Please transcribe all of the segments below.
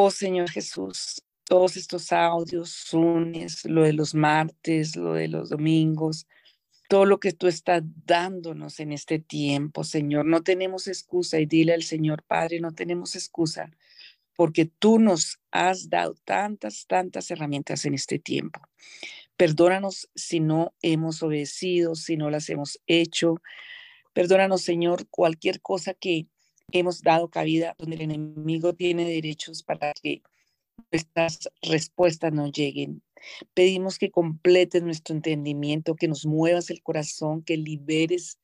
Oh Señor Jesús, todos estos audios, lunes, lo de los martes, lo de los domingos, todo lo que tú estás dándonos en este tiempo, Señor. No tenemos excusa y dile al Señor, Padre, no tenemos excusa porque tú nos has dado tantas, tantas herramientas en este tiempo. Perdónanos si no hemos obedecido, si no las hemos hecho. Perdónanos, Señor, cualquier cosa que hemos dado cabida donde el enemigo tiene derechos para que nuestras respuestas no lleguen. Pedimos que completes nuestro entendimiento, que nos muevas el corazón, que liberes,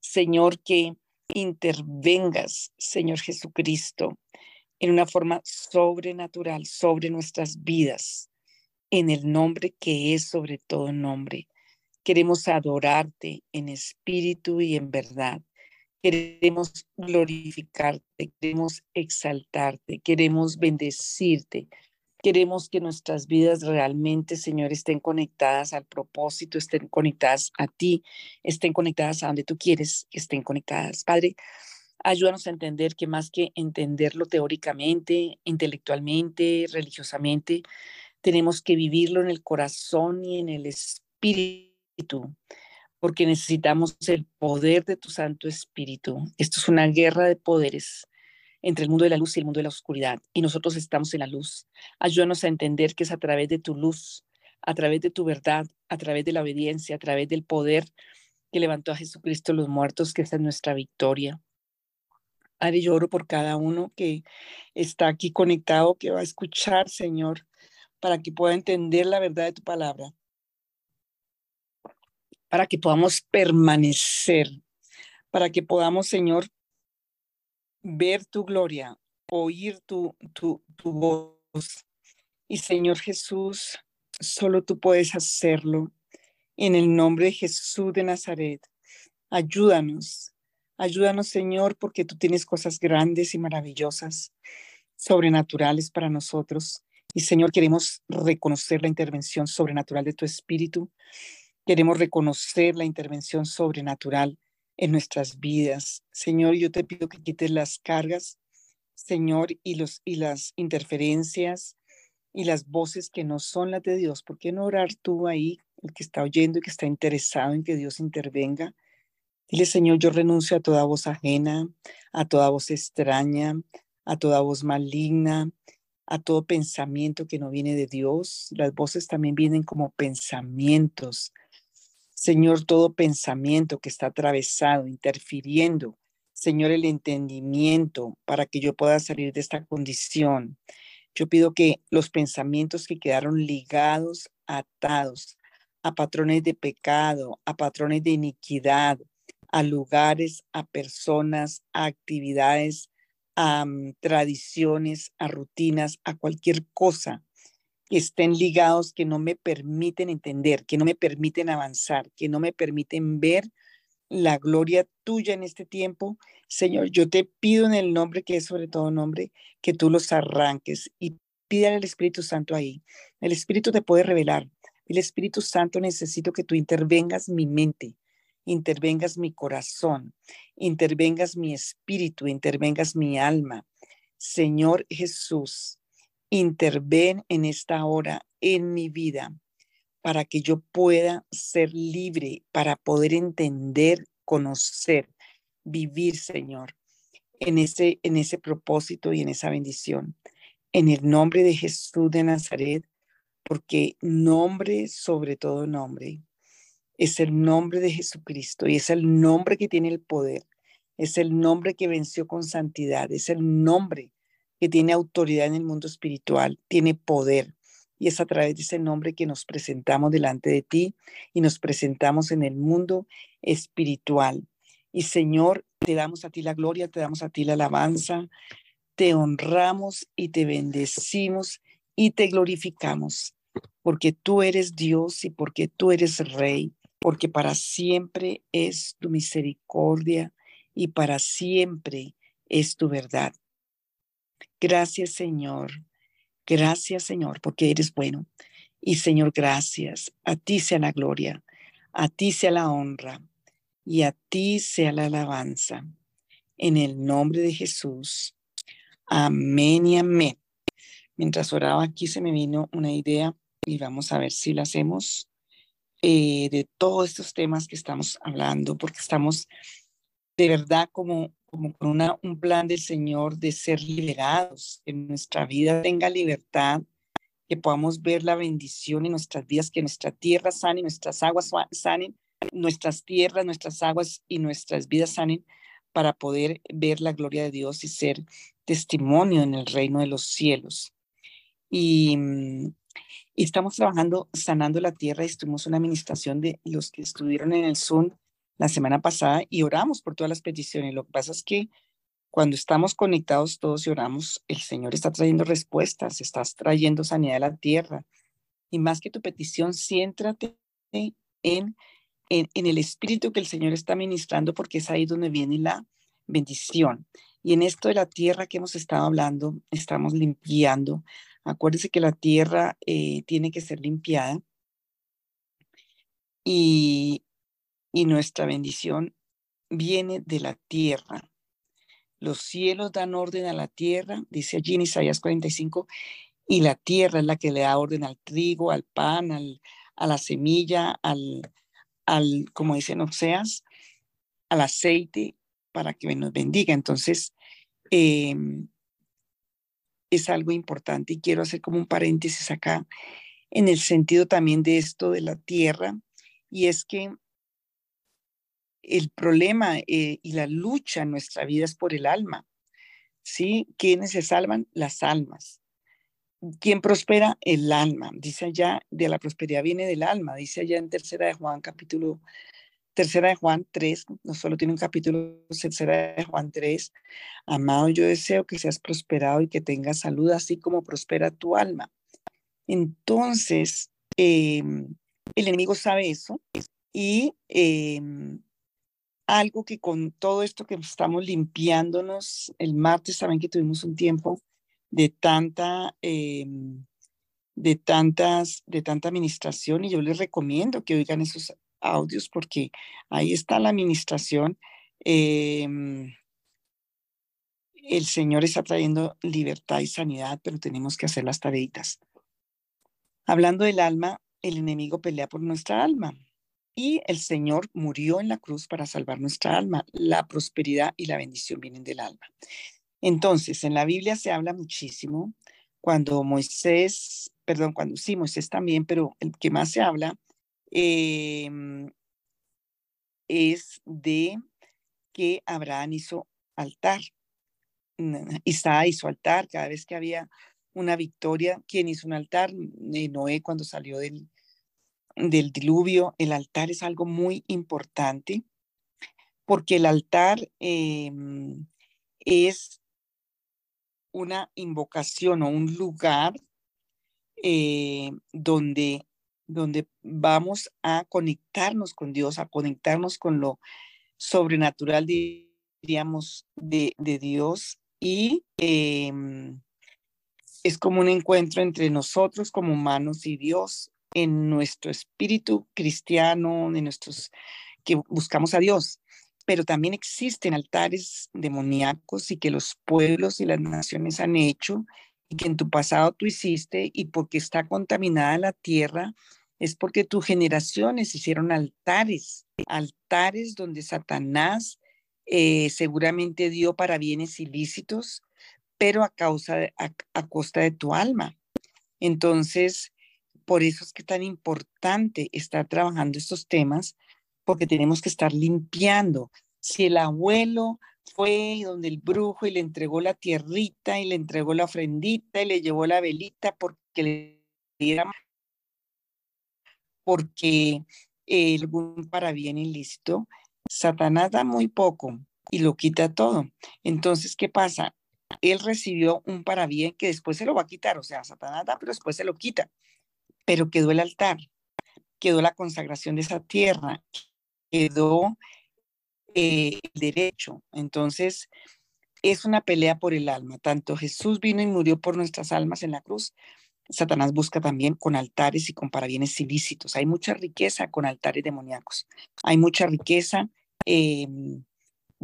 Señor, que intervengas, Señor Jesucristo, en una forma sobrenatural sobre nuestras vidas, en el nombre que es sobre todo nombre. Queremos adorarte en espíritu y en verdad. Queremos glorificarte, queremos exaltarte, queremos bendecirte. Queremos que nuestras vidas realmente, Señor, estén conectadas al propósito, estén conectadas a ti, estén conectadas a donde tú quieres estén conectadas. Padre, ayúdanos a entender que más que entenderlo teóricamente, intelectualmente, religiosamente, tenemos que vivirlo en el corazón y en el espíritu porque necesitamos el poder de tu Santo Espíritu. Esto es una guerra de poderes entre el mundo de la luz y el mundo de la oscuridad, y nosotros estamos en la luz. Ayúdanos a entender que es a través de tu luz, a través de tu verdad, a través de la obediencia, a través del poder que levantó a Jesucristo los muertos, que esa es nuestra victoria. Padre, yo oro por cada uno que está aquí conectado, que va a escuchar, Señor, para que pueda entender la verdad de tu palabra para que podamos permanecer, para que podamos, Señor, ver tu gloria, oír tu, tu, tu voz. Y Señor Jesús, solo tú puedes hacerlo. En el nombre de Jesús de Nazaret, ayúdanos, ayúdanos Señor, porque tú tienes cosas grandes y maravillosas, sobrenaturales para nosotros. Y Señor, queremos reconocer la intervención sobrenatural de tu Espíritu Queremos reconocer la intervención sobrenatural en nuestras vidas. Señor, yo te pido que quites las cargas, Señor, y, los, y las interferencias y las voces que no son las de Dios. ¿Por qué no orar tú ahí, el que está oyendo y que está interesado en que Dios intervenga? Dile, Señor, yo renuncio a toda voz ajena, a toda voz extraña, a toda voz maligna, a todo pensamiento que no viene de Dios. Las voces también vienen como pensamientos Señor, todo pensamiento que está atravesado, interfiriendo, Señor, el entendimiento para que yo pueda salir de esta condición. Yo pido que los pensamientos que quedaron ligados, atados a patrones de pecado, a patrones de iniquidad, a lugares, a personas, a actividades, a mm, tradiciones, a rutinas, a cualquier cosa que estén ligados, que no me permiten entender, que no me permiten avanzar, que no me permiten ver la gloria tuya en este tiempo. Señor, yo te pido en el nombre que es sobre todo nombre, que tú los arranques y pídale al Espíritu Santo ahí. El Espíritu te puede revelar. El Espíritu Santo necesito que tú intervengas mi mente, intervengas mi corazón, intervengas mi espíritu, intervengas mi alma. Señor Jesús, interven en esta hora en mi vida para que yo pueda ser libre, para poder entender, conocer, vivir, Señor, en ese, en ese propósito y en esa bendición. En el nombre de Jesús de Nazaret, porque nombre sobre todo nombre es el nombre de Jesucristo y es el nombre que tiene el poder, es el nombre que venció con santidad, es el nombre que tiene autoridad en el mundo espiritual, tiene poder. Y es a través de ese nombre que nos presentamos delante de ti y nos presentamos en el mundo espiritual. Y Señor, te damos a ti la gloria, te damos a ti la alabanza, te honramos y te bendecimos y te glorificamos, porque tú eres Dios y porque tú eres Rey, porque para siempre es tu misericordia y para siempre es tu verdad. Gracias, Señor. Gracias, Señor, porque eres bueno. Y Señor, gracias. A ti sea la gloria, a ti sea la honra y a ti sea la alabanza. En el nombre de Jesús. Amén y amén. mientras oraba aquí se me vino una idea y vamos a ver si la hacemos eh, de todos estos temas que estamos hablando, porque estamos de verdad como, como con un plan del Señor de ser liberados, que nuestra vida tenga libertad, que podamos ver la bendición en nuestras vidas, que nuestra tierra sane, nuestras aguas sanen, nuestras tierras, nuestras aguas y nuestras vidas sanen para poder ver la gloria de Dios y ser testimonio en el reino de los cielos. Y, estamos trabajando sanando la tierra. Estuvimos una administración de los que estuvieron en el Zoom la semana pasada y oramos por todas las peticiones. Lo que pasa es que cuando estamos conectados todos y oramos, el Señor está trayendo respuestas, estás trayendo sanidad a la tierra. Y más que tu petición, siéntrate en, en, en el espíritu que el Señor está ministrando, porque es ahí donde viene la bendición. Y en esto de la tierra que hemos estado hablando, estamos limpiando. Acuérdense que la tierra eh, tiene que ser limpiada. Y, y nuestra bendición viene de la tierra. Los cielos dan orden a la tierra, dice allí en Isaías 45, y la tierra es la que le da orden al trigo, al pan, al, a la semilla, al, al, como dicen Oseas, al aceite para que nos bendiga. Entonces, em, es algo importante y quiero hacer como un paréntesis acá en el sentido también de esto de la tierra, y es que el problema eh, y la lucha en nuestra vida es por el alma. ¿Sí? ¿Quiénes se salvan? Las almas. ¿Quién prospera? El alma. Dice allá, de la prosperidad viene del alma. Dice allá en tercera de Juan, capítulo, tercera de Juan 3, no solo tiene un capítulo, tercera de Juan 3. Amado, yo deseo que seas prosperado y que tengas salud, así como prospera tu alma. Entonces, em, el enemigo sabe eso y em, algo que con todo esto que estamos limpiándonos, el martes saben que tuvimos un tiempo de tanta, em, de tantas, de tanta administración y yo les recomiendo que oigan esos audios porque ahí está la administración. Em, el Señor está trayendo libertad y sanidad, pero tenemos que hacer las tareitas. Hablando del alma, el enemigo pelea por nuestra alma. Y el Señor murió en la cruz para salvar nuestra alma. La prosperidad y la bendición vienen del alma. Entonces, en la Biblia se habla muchísimo cuando Moisés, perdón, cuando sí, Moisés también, pero el que más se habla em, es de que Abraham hizo altar. Isaac hizo altar cada vez que había una victoria. ¿Quién hizo un altar? Noé cuando salió del, del diluvio, el altar es algo muy importante porque el altar em, es una invocación o un lugar eh, donde, donde vamos a conectarnos con Dios, a conectarnos con lo sobrenatural, diríamos, de, de Dios y em, es como un encuentro entre nosotros como humanos y Dios en nuestro espíritu cristiano, en nuestros que buscamos a Dios. Pero también existen altares demoníacos y que los pueblos y las naciones han hecho y que en tu pasado tú hiciste y porque está contaminada la tierra es porque tus generaciones hicieron altares, altares donde Satanás eh, seguramente dio para bienes ilícitos, pero a causa de, a costa de tu alma. Entonces, por eso es que tan importante estar trabajando estos temas, porque tenemos que estar limpiando. Si el abuelo fue donde el brujo y le entregó la tierrita y le entregó la ofrendita y le llevó la velita porque le diera porque algún para bien ilícito, Satanás da muy poco y lo quita todo. Entonces, ¿qué pasa? Él recibió un para bien que después se lo va a quitar, o sea, Satanás da, pero después se lo quita pero quedó el altar, quedó la consagración de esa tierra, quedó eh, el derecho. Entonces, es una pelea por el alma. Tanto Jesús vino y murió por nuestras almas en la cruz. Satanás busca también con altares y con parabienes ilícitos. Hay mucha riqueza con altares demoníacos. Hay mucha riqueza em,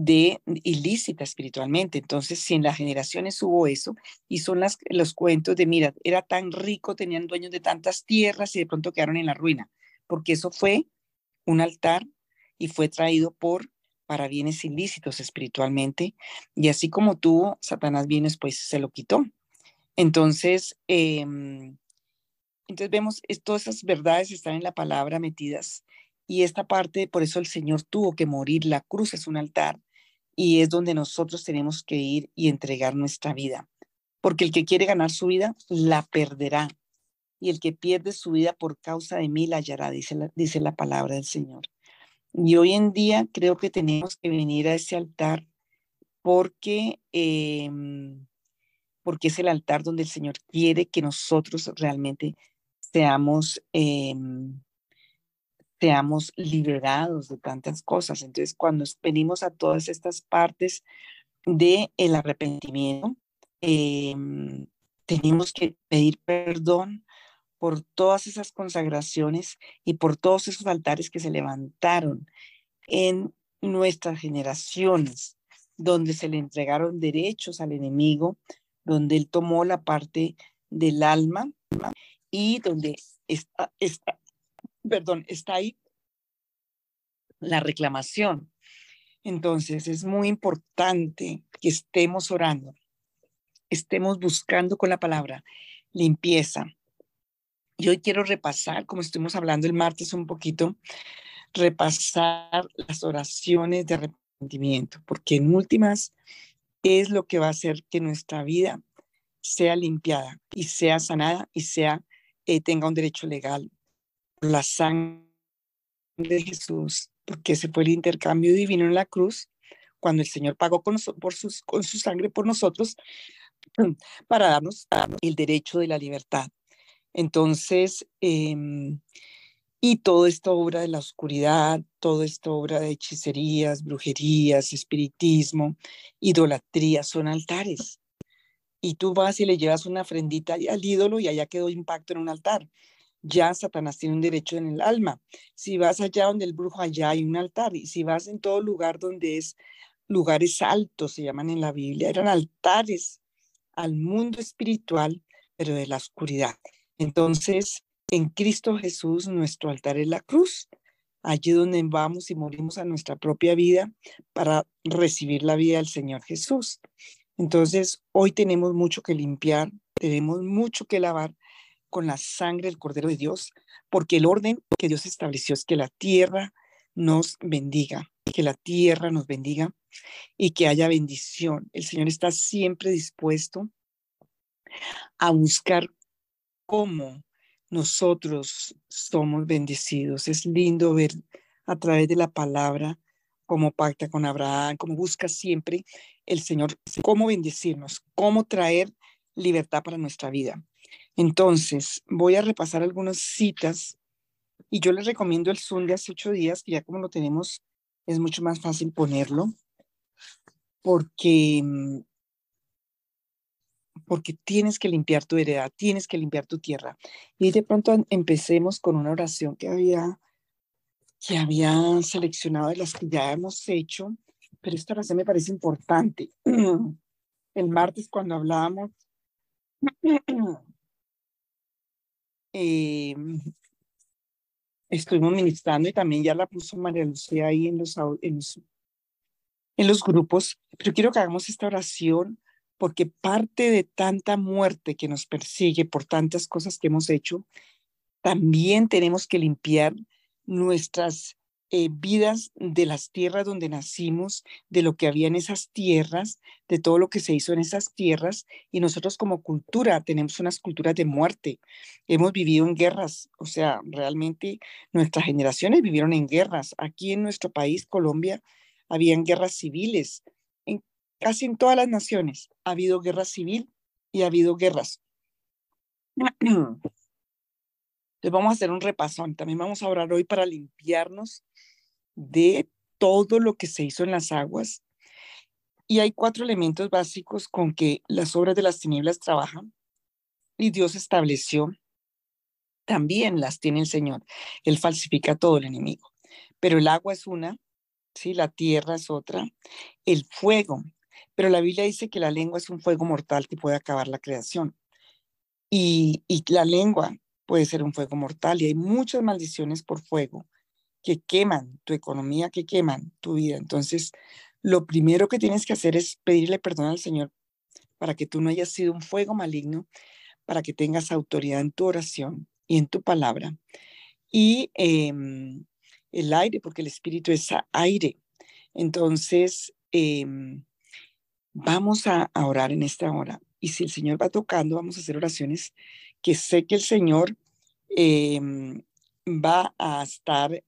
de ilícita espiritualmente. Entonces, si en las generaciones hubo eso, y son las, los cuentos de, mira, era tan rico, tenían dueños de tantas tierras y de pronto quedaron en la ruina, porque eso fue un altar y fue traído por para bienes ilícitos espiritualmente, y así como tuvo Satanás bienes, pues se lo quitó. Entonces, em, entonces vemos, todas esas verdades están en la palabra metidas, y esta parte, por eso el Señor tuvo que morir, la cruz es un altar, y es donde nosotros tenemos que ir y entregar nuestra vida, porque el que quiere ganar su vida, la perderá, y el que pierde su vida por causa de mí la hallará, dice la, dice la palabra del Señor. Y hoy en día creo que tenemos que venir a ese altar porque, em, porque es el altar donde el Señor quiere que nosotros realmente seamos, em, seamos liberados de tantas cosas. Entonces, cuando venimos a todas estas partes del el arrepentimiento, em, tenemos que pedir perdón por todas esas consagraciones y por todos esos altares que se levantaron en nuestras generaciones, donde se le entregaron derechos al enemigo, donde él tomó la parte del alma y donde está, está perdón, está ahí la reclamación. Entonces es muy importante que estemos orando, estemos buscando con la palabra limpieza, y hoy quiero repasar, como estuvimos hablando el martes un poquito, repasar las oraciones de arrepentimiento, porque en últimas es lo que va a hacer que nuestra vida sea limpiada y sea sanada y sea eh, tenga un derecho legal la sangre de Jesús, porque ese fue el intercambio divino en la cruz, cuando el Señor pagó con, por con su sangre por nosotros para darnos el derecho de la libertad. Entonces, em, y todo esto obra de la oscuridad, todo esto obra de hechicerías, brujerías, espiritismo, idolatría, son altares. Y tú vas y le llevas una ofrendita al ídolo y allá quedó impacto en un altar. Ya Satanás tiene un derecho en el alma. Si vas allá donde el brujo, allá hay un altar. Y si vas en todo lugar donde es lugares altos, se llaman en la Biblia, eran altares al mundo espiritual, pero de la oscuridad. Entonces, en Cristo Jesús, nuestro altar es la cruz, allí donde vamos y morimos a nuestra propia vida para recibir la vida del Señor Jesús. Entonces, hoy tenemos mucho que limpiar, tenemos mucho que lavar con la sangre del Cordero de Dios, porque el orden que Dios estableció es que la tierra nos bendiga, que la tierra nos bendiga y que haya bendición. El Señor está siempre dispuesto a buscar cómo nosotros somos bendecidos. Es lindo ver a través de la palabra cómo pacta con Abraham, cómo busca siempre el Señor, cómo bendecirnos, cómo traer libertad para nuestra vida. Entonces, voy a repasar algunas citas y yo les recomiendo el Zoom de hace ocho días, que ya como lo tenemos, es mucho más fácil ponerlo, porque mm, porque tienes que limpiar tu heredad, tienes que limpiar tu tierra. Y de pronto empecemos con una oración que había, que había seleccionado de las que ya hemos hecho, pero esta oración me parece importante. El martes cuando hablábamos, eh, estuvimos ministrando y también ya la puso María Lucía ahí en los, en los, en los grupos, pero quiero que hagamos esta oración porque parte de tanta muerte que nos persigue por tantas cosas que hemos hecho, también tenemos que limpiar nuestras eh, vidas de las tierras donde nacimos, de lo que había en esas tierras, de todo lo que se hizo en esas tierras. Y nosotros como cultura tenemos unas culturas de muerte. Hemos vivido en guerras, o sea, realmente nuestras generaciones vivieron en guerras. Aquí en nuestro país, Colombia, habían guerras civiles Casi en todas las naciones ha habido guerra civil y ha habido guerras. Entonces vamos a hacer un repasón. También vamos a orar hoy para limpiarnos de todo lo que se hizo en las aguas. Y hay cuatro elementos básicos con que las obras de las tinieblas trabajan y Dios estableció. También las tiene el Señor. Él falsifica todo el enemigo. Pero el agua es una, ¿sí? La tierra es otra, el fuego, pero la Biblia dice que la lengua es un fuego mortal que puede acabar la creación. Y, y la lengua puede ser un fuego mortal y hay muchas maldiciones por fuego que queman tu economía, que queman tu vida. Entonces, lo primero que tienes que hacer es pedirle perdón al Señor para que tú no hayas sido un fuego maligno, para que tengas autoridad en tu oración y en tu palabra. Y em, el aire, porque el Espíritu es aire. Entonces, em, vamos a, orar en esta hora. Y si el Señor va tocando, vamos a hacer oraciones que sé que el Señor em, va a estar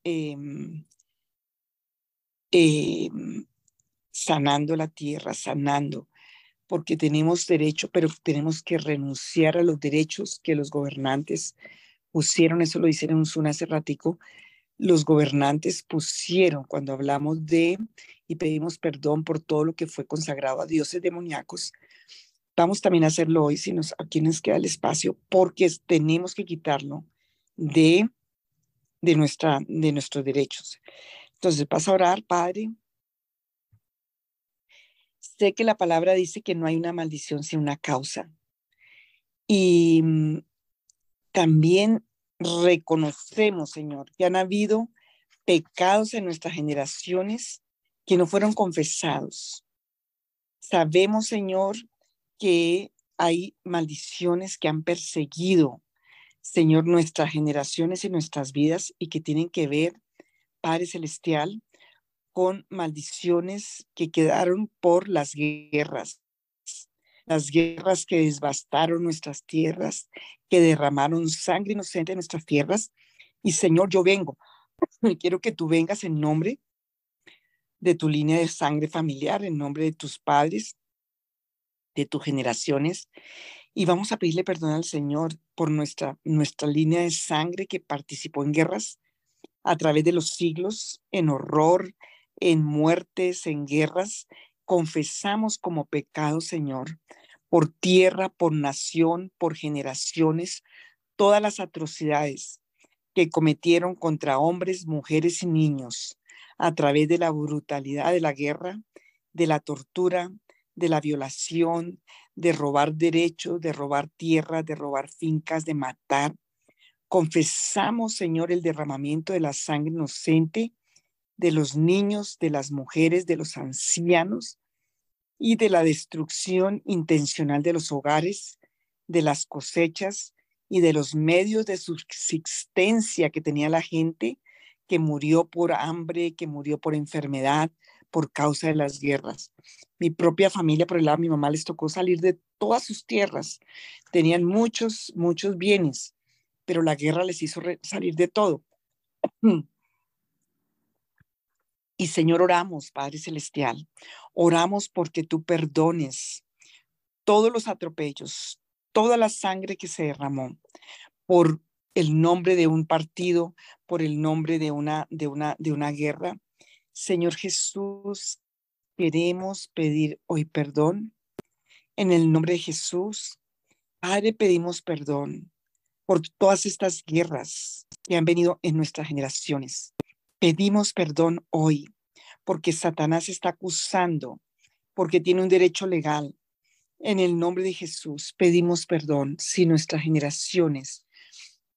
sanando la tierra, sanando, porque tenemos derecho, pero tenemos que renunciar a los derechos que los gobernantes pusieron, eso lo hicieron un hace ratico, los gobernantes pusieron cuando hablamos de y pedimos perdón por todo lo que fue consagrado a dioses demoníacos. Vamos también a hacerlo hoy, si nos, aquí nos queda el espacio, porque tenemos que quitarlo de, de, nuestra, de nuestros derechos. Entonces, vas a orar, Padre, sé que la palabra dice que no hay una maldición sin una causa. Y mm, también reconocemos, Señor, que han habido pecados en nuestras generaciones que no fueron confesados. Sabemos, Señor, que hay maldiciones que han perseguido, Señor, nuestras generaciones y nuestras vidas y que tienen que ver, Padre Celestial, con maldiciones que quedaron por las guerras, las guerras que devastaron nuestras tierras, que derramaron sangre inocente en nuestras tierras. Y Señor, yo vengo, quiero que tú vengas en nombre de tu línea de sangre familiar, en nombre de tus padres, de tus generaciones. Y vamos a pedirle perdón al Señor por nuestra, nuestra línea de sangre que participó en guerras a través de los siglos, en horror, en muertes, en guerras, confesamos como pecado, Señor, por tierra, por nación, por generaciones, todas las atrocidades que cometieron contra hombres, mujeres y niños a través de la brutalidad de la guerra, de la tortura, de la violación, de robar derechos, de robar tierra, de robar fincas, de matar. Confesamos, Señor, el derramamiento de la sangre inocente de los niños, de las mujeres, de los ancianos y de la destrucción intencional de los hogares, de las cosechas y de los medios de subsistencia que tenía la gente que murió por hambre, que murió por enfermedad, por causa de las guerras. Mi propia familia, por el lado de mi mamá, les tocó salir de todas sus tierras. Tenían muchos, muchos bienes, pero la guerra les hizo salir de todo. Y Señor, oramos, Padre Celestial, oramos porque tú perdones todos los atropellos, toda la sangre que se derramó por el nombre de un partido, por el nombre de una, de una, de una guerra. Señor Jesús, queremos pedir hoy perdón. En el nombre de Jesús, Padre, pedimos perdón por todas estas guerras que han venido en nuestras generaciones. Pedimos perdón hoy porque Satanás está acusando, porque tiene un derecho legal. En el nombre de Jesús pedimos perdón si nuestras generaciones,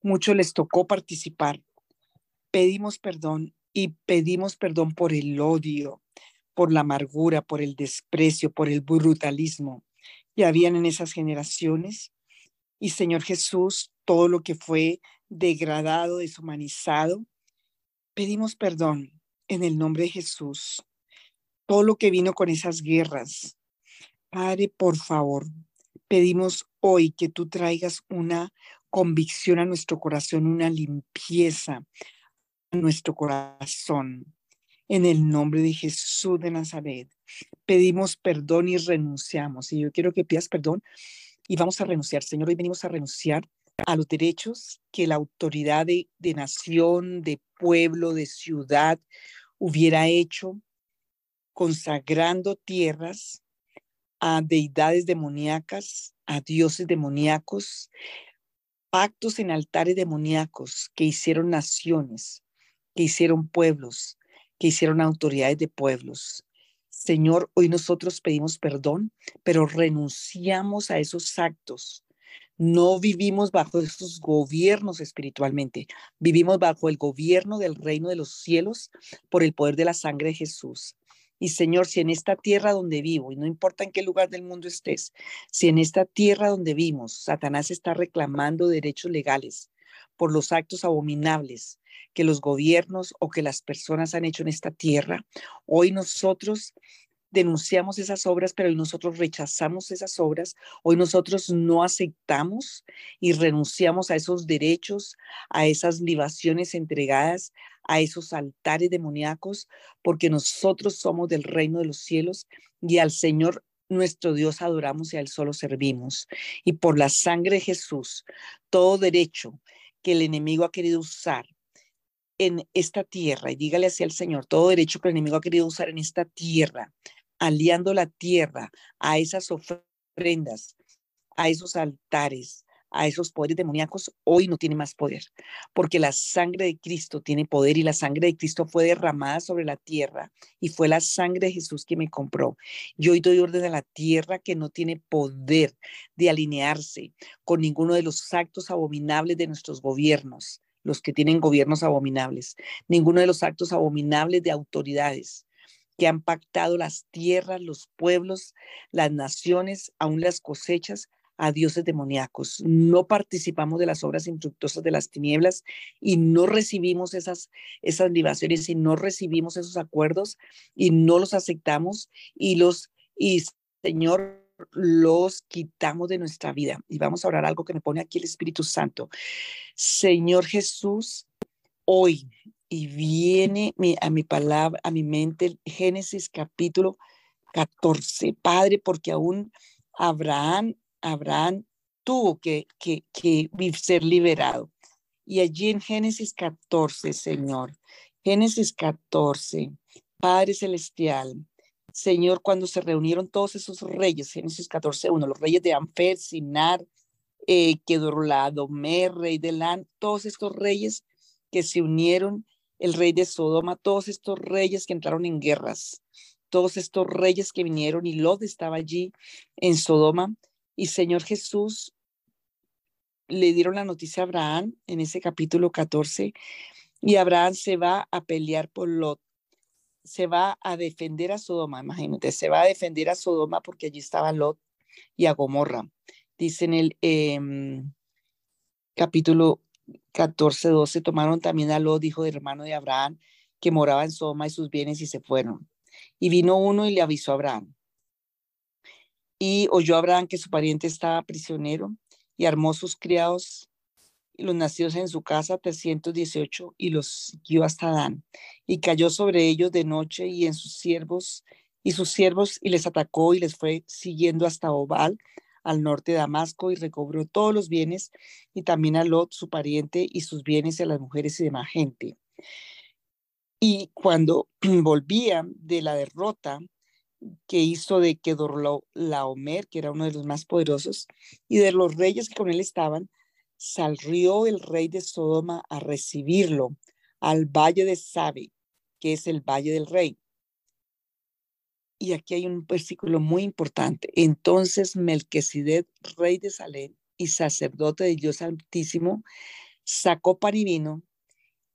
mucho les tocó participar. Pedimos perdón y pedimos perdón por el odio, por la amargura, por el desprecio, por el brutalismo que habían en esas generaciones. Y Señor Jesús, todo lo que fue degradado, deshumanizado, Pedimos perdón en el nombre de Jesús. Todo lo que vino con esas guerras. Padre, por favor, pedimos hoy que tú traigas una convicción a nuestro corazón, una limpieza nuestro corazón. En el nombre de Jesús de Nazaret, pedimos perdón y renunciamos. Y yo quiero que pidas perdón y vamos a renunciar. Señor, hoy venimos a renunciar a los derechos que la autoridad de, nación, de pueblo, de ciudad hubiera hecho, consagrando tierras a deidades demoníacas, a dioses demoníacos, pactos en altares demoníacos que hicieron naciones, que hicieron pueblos, que hicieron autoridades de pueblos. Señor, hoy nosotros pedimos perdón, pero renunciamos a esos actos. No vivimos bajo esos gobiernos espiritualmente, vivimos bajo el gobierno del reino de los cielos por el poder de la sangre de Jesús. Y Señor, si en esta tierra donde vivo, y no importa en qué lugar del mundo estés, si en esta tierra donde vimos, Satanás está reclamando derechos legales por los actos abominables que los gobiernos o que las personas han hecho en esta tierra, hoy nosotros denunciamos esas obras, pero hoy nosotros rechazamos esas obras, hoy nosotros no aceptamos y renunciamos a esos derechos, a esas libaciones entregadas, a esos altares demoníacos, porque nosotros somos del reino de los cielos y al Señor nuestro Dios adoramos y a Él solo servimos. Y por la sangre de Jesús, todo derecho que el enemigo ha querido usar en esta tierra, y dígale así al Señor, todo derecho que el enemigo ha querido usar en esta tierra, aliando la tierra a esas ofrendas, a esos altares, a esos poderes demoníacos, hoy no tiene más poder, porque la sangre de Cristo tiene poder y la sangre de Cristo fue derramada sobre la tierra y fue la sangre de Jesús que me compró. Yo hoy doy orden a la tierra que no tiene poder de alinearse con ninguno de los actos abominables de nuestros gobiernos, los que tienen gobiernos abominables, ninguno de los actos abominables de autoridades que han pactado las tierras, los pueblos, las naciones, aún las cosechas a dioses demoníacos. No participamos de las obras infructuosas de las tinieblas y no recibimos esas, esas libaciones y no recibimos esos acuerdos y no los aceptamos y los, y Señor, los quitamos de nuestra vida. Y vamos a orar algo que me pone aquí el Espíritu Santo. Señor Jesús, hoy y viene a mi palabra, a mi mente, Génesis capítulo 14. Padre, porque aún Abraham Abraham tuvo que, que, que ser liberado. Y allí en Génesis 14, Señor, Génesis 14, Padre Celestial, Señor, cuando se reunieron todos esos reyes, Génesis 14, 1, los reyes de Amfer, Sinar, eh, Mer, rey de Lan, todos estos reyes que se unieron, el rey de Sodoma, todos estos reyes que entraron en guerras, todos estos reyes que vinieron y Lot estaba allí en Sodoma, y Señor Jesús le dieron la noticia a Abraham en ese capítulo 14 y Abraham se va a pelear por Lot. Se va a defender a Sodoma, imagínate, se va a defender a Sodoma porque allí estaba Lot y a Gomorra. Dice en el em, capítulo 14, 12, tomaron también a Lot, hijo del hermano de Abraham, que moraba en Sodoma y sus bienes y se fueron. Y vino uno y le avisó a Abraham, y oyó Abraham que su pariente estaba prisionero y armó sus criados y los nacidos en su casa 318 y los siguió hasta Dan y cayó sobre ellos de noche y en sus siervos y sus siervos y les atacó y les fue siguiendo hasta Obal al norte de Damasco y recobró todos los bienes y también a Lot su pariente y sus bienes y a las mujeres y demás gente. Y cuando volvían de la derrota que hizo de que Laomer, que era uno de los más poderosos, y de los reyes que con él estaban, salió el rey de Sodoma a recibirlo al valle de Sabe, que es el valle del rey. Y aquí hay un versículo muy importante. Entonces Melquisedec, rey de Salem y sacerdote de Dios Altísimo, sacó pan y vino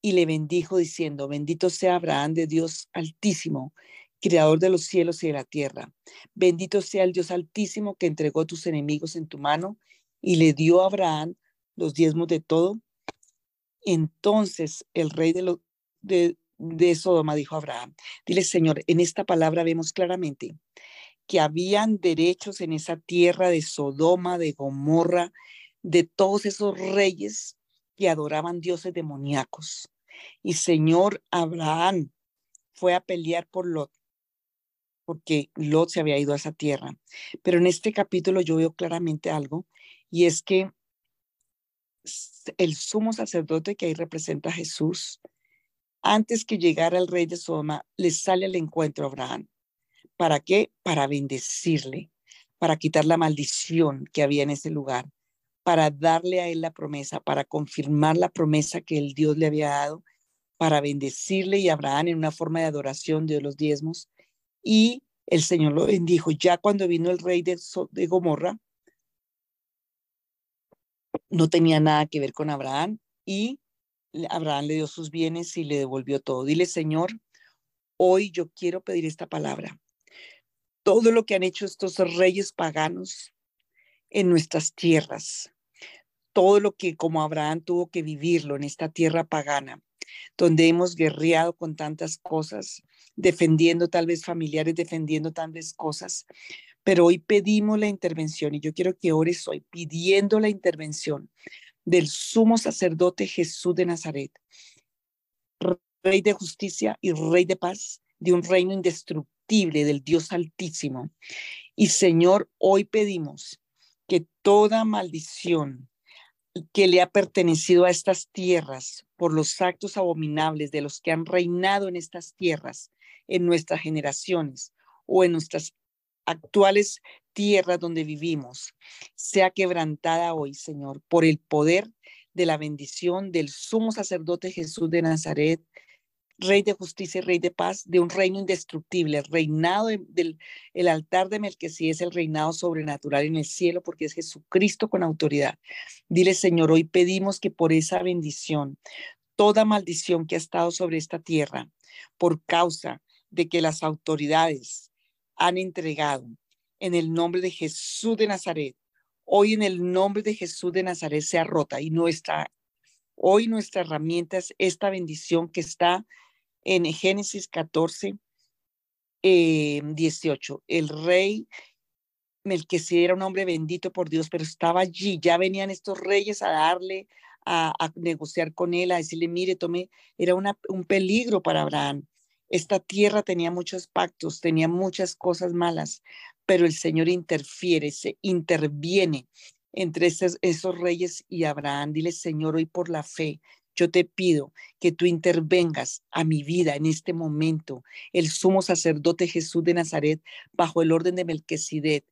y le bendijo diciendo, bendito sea Abraham de Dios Altísimo, creador de los cielos y de la tierra. Bendito sea el Dios altísimo que entregó tus enemigos en tu mano y le dio a Abraham los diezmos de todo. Entonces el rey de, Sodoma dijo a Abraham, dile Señor, en esta palabra vemos claramente que habían derechos en esa tierra de Sodoma, de Gomorra, de todos esos reyes que adoraban dioses demoníacos. Y Señor Abraham fue a pelear por Lot porque Lot se había ido a esa tierra. Pero en este capítulo yo veo claramente algo, y es que el sumo sacerdote que ahí representa a Jesús, antes que llegara el rey de Sodoma, le sale al encuentro a Abraham. ¿Para qué? Para bendecirle, para quitar la maldición que había en ese lugar, para darle a él la promesa, para confirmar la promesa que el Dios le había dado para bendecirle y Abraham en una forma de adoración de los diezmos. Y el Señor lo bendijo. Ya cuando vino el rey de, de Gomorra, no tenía nada que ver con Abraham y Abraham le dio sus bienes y le devolvió todo. Dile, Señor, hoy yo quiero pedir esta palabra. Todo lo que han hecho estos reyes paganos en nuestras tierras, todo lo que como Abraham tuvo que vivirlo en esta tierra pagana, donde hemos guerreado con tantas cosas, defendiendo tal vez familiares, defendiendo tantas cosas, pero hoy pedimos la intervención y yo quiero que ores hoy pidiendo la intervención del sumo sacerdote Jesús de Nazaret, Rey de justicia y Rey de paz, de un reino indestructible del Dios Altísimo. Y Señor, hoy pedimos que toda maldición que le ha pertenecido a estas tierras por los actos abominables de los que han reinado en estas tierras, en nuestras generaciones o en nuestras actuales tierras donde vivimos, sea quebrantada hoy, Señor, por el poder de la bendición del sumo sacerdote Jesús de Nazaret, Rey de justicia y Rey de paz, de un reino indestructible, reinado del el altar de Melquisí es el reinado sobrenatural en el cielo porque es Jesucristo con autoridad. Dile, Señor, hoy pedimos que por esa bendición, toda maldición que ha estado sobre esta tierra, por causa de que las autoridades han entregado en el nombre de Jesús de Nazaret. Hoy en el nombre de Jesús de Nazaret sea rota y nuestra, hoy nuestra herramienta es esta bendición que está en Génesis 14, 18. El rey Melquisede era un hombre bendito por Dios, pero estaba allí, ya venían estos reyes a darle, a, negociar con él, a decirle, mire, tome, era una, un peligro para Abraham. Esta tierra tenía muchos pactos, tenía muchas cosas malas, pero el Señor interfiere, se interviene entre esos, esos reyes y Abraham. Dile, Señor, hoy por la fe, yo te pido que tú intervengas a mi vida en este momento, el sumo sacerdote Jesús de Nazaret, bajo el orden de Melquisedec,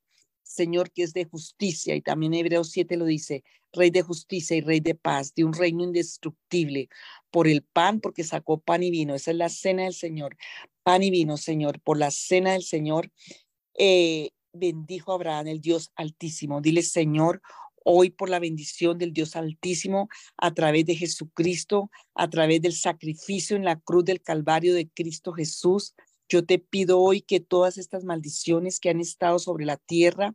Señor que es de justicia, y también Hebreos 7 lo dice, Rey de justicia y Rey de paz, de un reino indestructible, por el pan, porque sacó pan y vino. Esa es la cena del Señor. Pan y vino, Señor, por la cena del Señor. Eh, bendijo a Abraham, el Dios altísimo. Dile, Señor, hoy por la bendición del Dios altísimo, a través de Jesucristo, a través del sacrificio en la cruz del Calvario de Cristo Jesús. Yo te pido hoy que todas estas maldiciones que han estado sobre la tierra,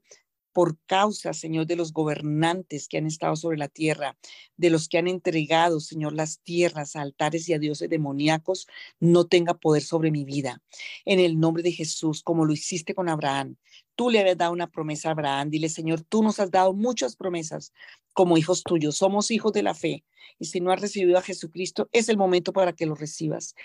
por causa, Señor, de los gobernantes que han estado sobre la tierra, de los que han entregado, Señor, las tierras a altares y a dioses demoníacos, no tenga poder sobre mi vida. En el nombre de Jesús, como lo hiciste con Abraham, tú le habías dado una promesa a Abraham. Dile, Señor, tú nos has dado muchas promesas como hijos tuyos. Somos hijos de la fe. Y si no has recibido a Jesucristo, es el momento para que lo recibas.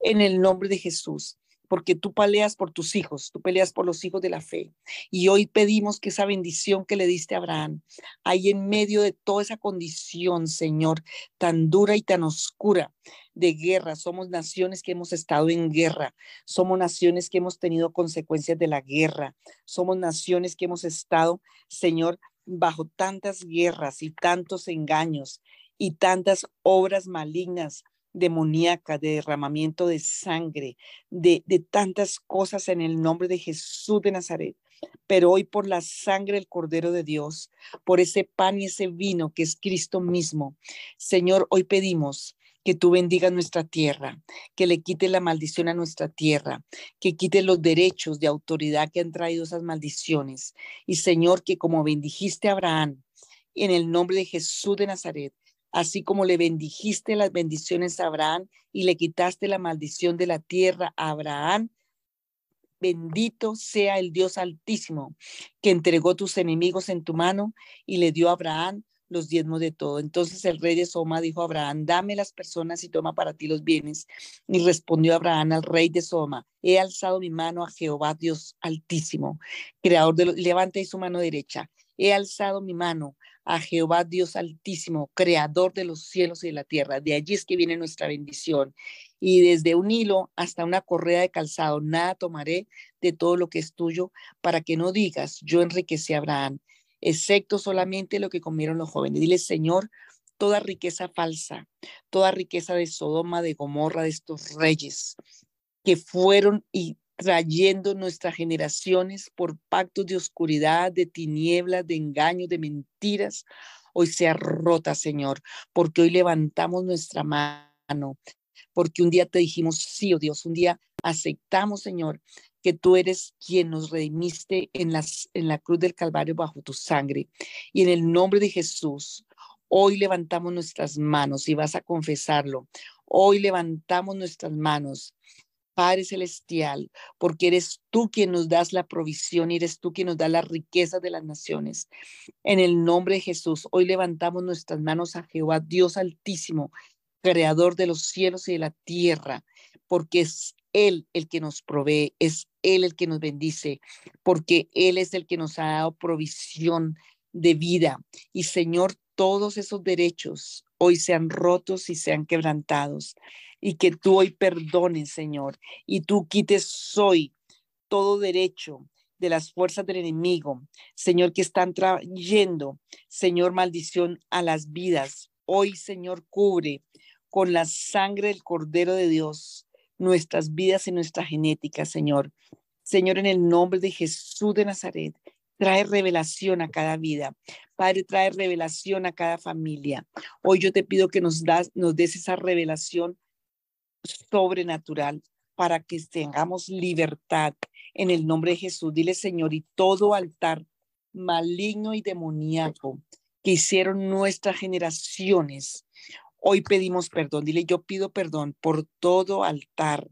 En el nombre de Jesús porque tú peleas por tus hijos, tú peleas por los hijos de la fe. Y hoy pedimos que esa bendición que le diste a Abraham, ahí en medio de toda esa condición, Señor, tan dura y tan oscura de guerra, somos naciones que hemos estado en guerra, somos naciones que hemos tenido consecuencias de la guerra, somos naciones que hemos estado, Señor, bajo tantas guerras y tantos engaños y tantas obras malignas demoníaca, de derramamiento de sangre, de, de tantas cosas en el nombre de Jesús de Nazaret. Pero hoy por la sangre del Cordero de Dios, por ese pan y ese vino que es Cristo mismo, Señor, hoy pedimos que tú bendigas nuestra tierra, que le quite la maldición a nuestra tierra, que quite los derechos de autoridad que han traído esas maldiciones. Y Señor, que como bendijiste a Abraham, en el nombre de Jesús de Nazaret, así como le bendijiste las bendiciones a Abraham y le quitaste la maldición de la tierra a Abraham. Bendito sea el Dios altísimo que entregó tus enemigos en tu mano y le dio a Abraham los diezmos de todo. Entonces el rey de Soma dijo a Abraham, dame las personas y toma para ti los bienes. Y respondió Abraham al rey de Soma, he alzado mi mano a Jehová Dios altísimo, creador de los, levante su mano derecha. He alzado mi mano a Jehová Dios altísimo, creador de los cielos y de la tierra. De allí es que viene nuestra bendición. Y desde un hilo hasta una correa de calzado, nada tomaré de todo lo que es tuyo, para que no digas, yo enriquecí a Abraham, excepto solamente lo que comieron los jóvenes. Dile, Señor, toda riqueza falsa, toda riqueza de Sodoma, de Gomorra, de estos reyes que fueron y trayendo nuestras generaciones por pactos de oscuridad, de tinieblas, de engaños, de mentiras, hoy sea rota, Señor, porque hoy levantamos nuestra mano, porque un día te dijimos, sí, oh Dios, un día aceptamos, Señor, que tú eres quien nos redimiste en, las, en la cruz del Calvario bajo tu sangre. Y en el nombre de Jesús, hoy levantamos nuestras manos y vas a confesarlo. Hoy levantamos nuestras manos Padre Celestial, porque eres tú quien nos das la provisión y eres tú quien nos da la riqueza de las naciones. En el nombre de Jesús, hoy levantamos nuestras manos a Jehová, Dios Altísimo, Creador de los cielos y de la tierra, porque es Él el que nos provee, es Él el que nos bendice, porque Él es el que nos ha dado provisión de vida. Y Señor, todos esos derechos hoy sean rotos y sean quebrantados y que tú hoy perdones, Señor, y tú quites hoy todo derecho de las fuerzas del enemigo, Señor, que están trayendo, Señor, maldición a las vidas. Hoy, Señor, cubre con la sangre del Cordero de Dios nuestras vidas y nuestra genética, Señor. Señor, en el nombre de Jesús de Nazaret, trae revelación a cada vida. Padre, trae revelación a cada familia. Hoy yo te pido que nos, das, nos des esa revelación sobrenatural para que tengamos libertad en el nombre de Jesús. Dile, Señor, y todo altar maligno y demoníaco que hicieron nuestras generaciones, hoy pedimos perdón. Dile, yo pido perdón por todo altar,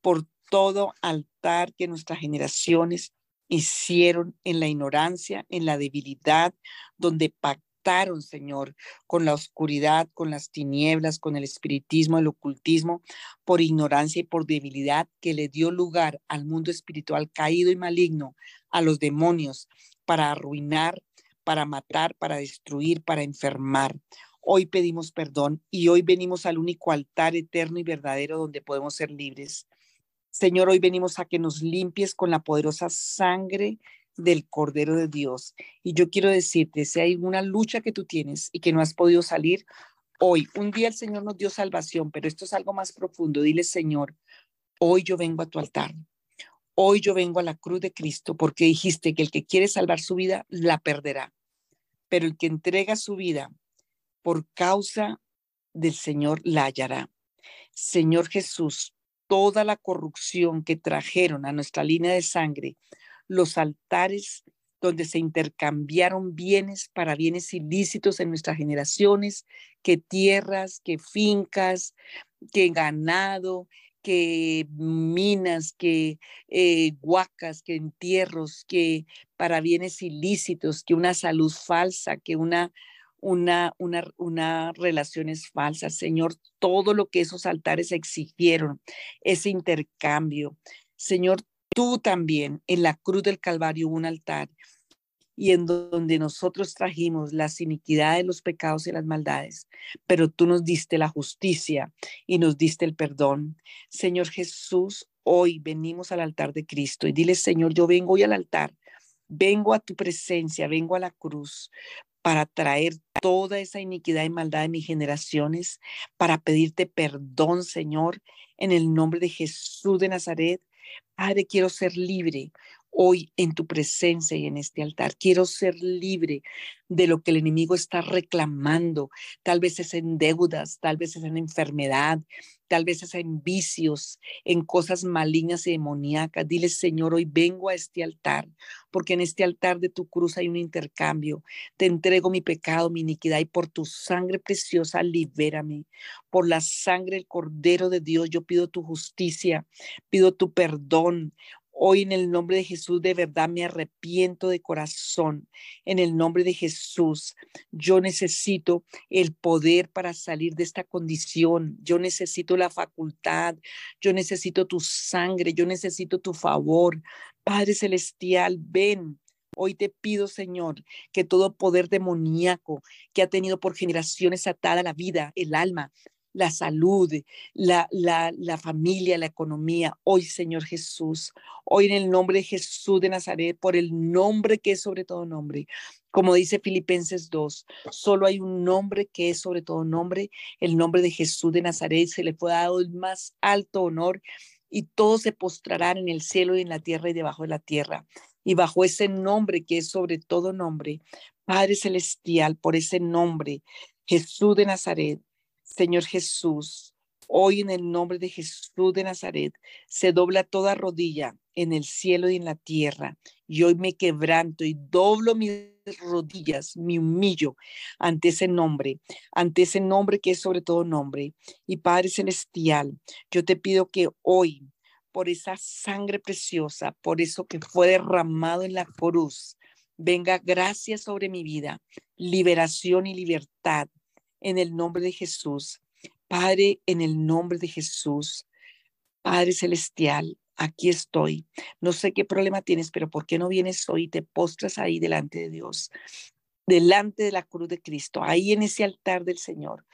por todo altar que nuestras generaciones hicieron en la ignorancia, en la debilidad, donde Señor, con la oscuridad, con las tinieblas, con el espiritismo, el ocultismo, por ignorancia y por debilidad que le dio lugar al mundo espiritual caído y maligno, a los demonios, para arruinar, para matar, para destruir, para enfermar. Hoy pedimos perdón y hoy venimos al único altar eterno y verdadero donde podemos ser libres. Señor, hoy venimos a que nos limpies con la poderosa sangre del Cordero de Dios. Y yo quiero decirte, si hay una lucha que tú tienes y que no has podido salir, hoy, un día el Señor nos dio salvación, pero esto es algo más profundo. Dile, Señor, hoy yo vengo a tu altar. Hoy yo vengo a la cruz de Cristo porque dijiste que el que quiere salvar su vida la perderá, pero el que entrega su vida por causa del Señor la hallará. Señor Jesús, toda la corrupción que trajeron a nuestra línea de sangre, los altares donde se intercambiaron bienes para bienes ilícitos en nuestras generaciones, que tierras, que fincas, que ganado, que minas, que eh, huacas, que entierros, que para bienes ilícitos, que una salud falsa, que una, una, una, una relaciones falsas. Señor, todo lo que esos altares exigieron, ese intercambio. Señor, Tú también en la cruz del Calvario un altar y en donde nosotros trajimos las iniquidades, los pecados y las maldades, pero tú nos diste la justicia y nos diste el perdón. Señor Jesús, hoy venimos al altar de Cristo y dile, Señor, yo vengo hoy al altar, vengo a tu presencia, vengo a la cruz para traer toda esa iniquidad y maldad de mis generaciones, para pedirte perdón, Señor, en el nombre de Jesús de Nazaret Padre, quiero ser libre hoy en tu presencia y en este altar. Quiero ser libre de lo que el enemigo está reclamando. Tal vez es en deudas, tal vez es en enfermedad, tal vez es en vicios, en cosas malignas y demoníacas. Dile, Señor, hoy vengo a este altar, porque en este altar de tu cruz hay un intercambio. Te entrego mi pecado, mi iniquidad, y por tu sangre preciosa, libérame. Por la sangre del Cordero de Dios, yo pido tu justicia, pido tu perdón. Hoy en el nombre de Jesús de verdad me arrepiento de corazón. En el nombre de Jesús, yo necesito el poder para salir de esta condición. Yo necesito la facultad. Yo necesito tu sangre. Yo necesito tu favor. Padre Celestial, ven. Hoy te pido, Señor, que todo poder demoníaco que ha tenido por generaciones atada la vida, el alma, la salud, la, la, la, familia, la economía. Hoy, Señor Jesús, hoy en el nombre de Jesús de Nazaret, por el nombre que es sobre todo nombre, Como dice Filipenses 2, solo hay un nombre que es sobre todo nombre, el nombre de Jesús de Nazaret. Se le fue dado el más alto honor y todos se postrarán en el cielo y en la tierra y debajo de la tierra. Y bajo ese nombre que es sobre todo nombre, Padre Celestial, por ese nombre, Jesús de Nazaret, Señor Jesús, hoy en el nombre de Jesús de Nazaret, se dobla toda rodilla en el cielo y en la tierra. Y hoy me quebranto y doblo mis rodillas, me humillo ante ese nombre, ante ese nombre que es sobre todo nombre. Y Padre Celestial, yo te pido que hoy, por esa sangre preciosa, por eso que fue derramado en la cruz, venga gracia sobre mi vida, liberación y libertad en el nombre de Jesús. Padre, en el nombre de Jesús, Padre Celestial, aquí estoy. No sé qué problema tienes, pero ¿por qué no vienes hoy y te postras ahí delante de Dios? Delante de la cruz de Cristo, ahí en ese altar del Señor.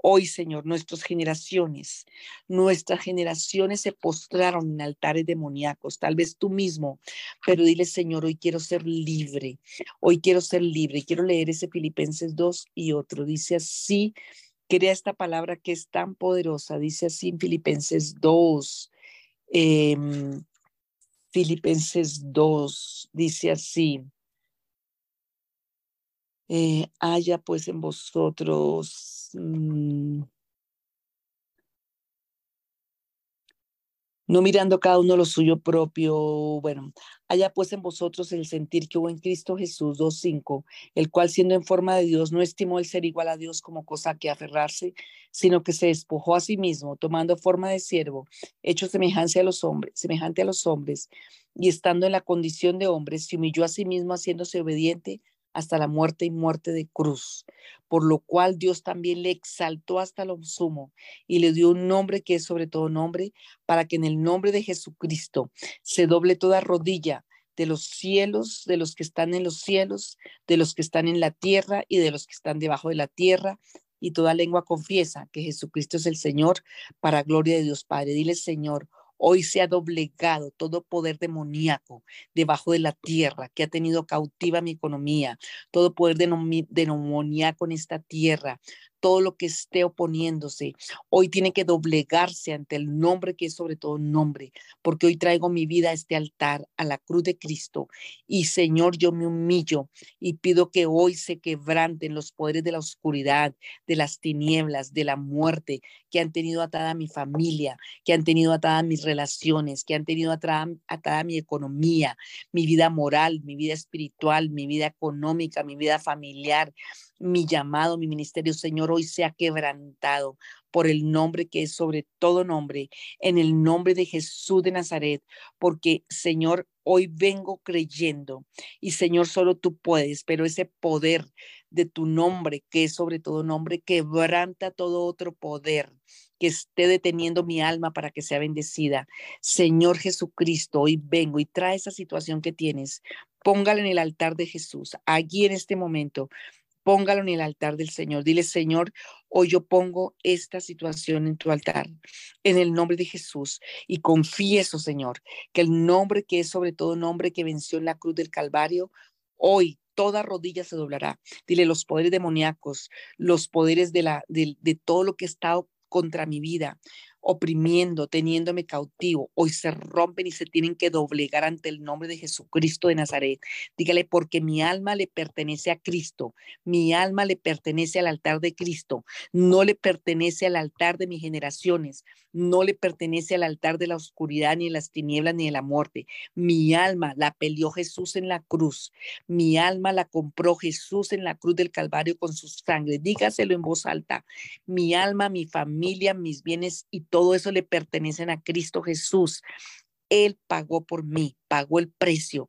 Hoy, Señor, nuestras generaciones, nuestras generaciones se postraron en altares demoníacos, tal vez tú mismo, pero dile, Señor, hoy quiero ser libre, hoy quiero ser libre. Quiero leer ese Filipenses 2 y otro. Dice así, crea esta palabra que es tan poderosa, dice así en Filipenses 2, Em, Filipenses 2 dice así, eh, haya pues en vosotros mm, no mirando cada uno lo suyo propio. Bueno, haya pues en vosotros el sentir que hubo en Cristo Jesús 2.5, el cual siendo en forma de Dios no estimó el ser igual a Dios como cosa que aferrarse, sino que se despojó a sí mismo, tomando forma de siervo, hecho semejante a los hombres, semejante a los hombres, y estando en la condición de hombre, se humilló a sí mismo haciéndose obediente hasta la muerte y muerte de cruz, por lo cual Dios también le exaltó hasta lo sumo y le dio un nombre que es sobre todo nombre, para que en el nombre de Jesucristo se doble toda rodilla de los cielos, de los que están en los cielos, de los que están en la tierra y de los que están debajo de la tierra, y toda lengua confiesa que Jesucristo es el Señor para gloria de Dios Padre. Dile, Señor, Hoy se ha doblegado todo poder demoníaco debajo de la tierra que ha tenido cautiva mi economía, todo poder demoníaco en esta tierra, todo lo que esté oponiéndose, hoy tiene que doblegarse ante el nombre que es sobre todo nombre, porque hoy traigo mi vida a este altar, a la cruz de Cristo. Y Señor, yo me humillo y pido que hoy se quebranten los poderes de la oscuridad, de las tinieblas, de la muerte, que han tenido atada mi familia, que han tenido atada mis relaciones, que han tenido atada mi economía, mi vida moral, mi vida espiritual, mi vida económica, mi vida familiar mi llamado, mi ministerio, Señor, hoy sea quebrantado por el nombre que es sobre todo nombre, en el nombre de Jesús de Nazaret, porque, Señor, hoy vengo creyendo y, Señor, solo tú puedes, pero ese poder de tu nombre, que es sobre todo nombre, quebranta todo otro poder que esté deteniendo mi alma para que sea bendecida. Señor Jesucristo, hoy vengo y trae esa situación que tienes. Póngala en el altar de Jesús, allí en este momento póngalo en el altar del Señor. Dile, Señor, hoy yo pongo esta situación en tu altar, en el nombre de Jesús, y confieso, Señor, que el nombre que es sobre todo nombre que venció en la cruz del Calvario, hoy toda rodilla se doblará. Dile los poderes demoníacos, los poderes de, la, de, de todo lo que ha estado contra mi vida, oprimiendo, teniéndome cautivo, hoy se rompen y se tienen que doblegar ante el nombre de Jesucristo de Nazaret. Dígale, porque mi alma le pertenece a Cristo, mi alma le pertenece al altar de Cristo, no le pertenece al altar de mis generaciones, no le pertenece al altar de la oscuridad, ni de las tinieblas, ni de la muerte. Mi alma la peleó Jesús en la cruz, mi alma la compró Jesús en la cruz del Calvario con su sangre. Dígaselo en voz alta, mi alma, mi familia, mis bienes y todo eso le pertenecen a Cristo Jesús. Él pagó por mí, pagó el precio.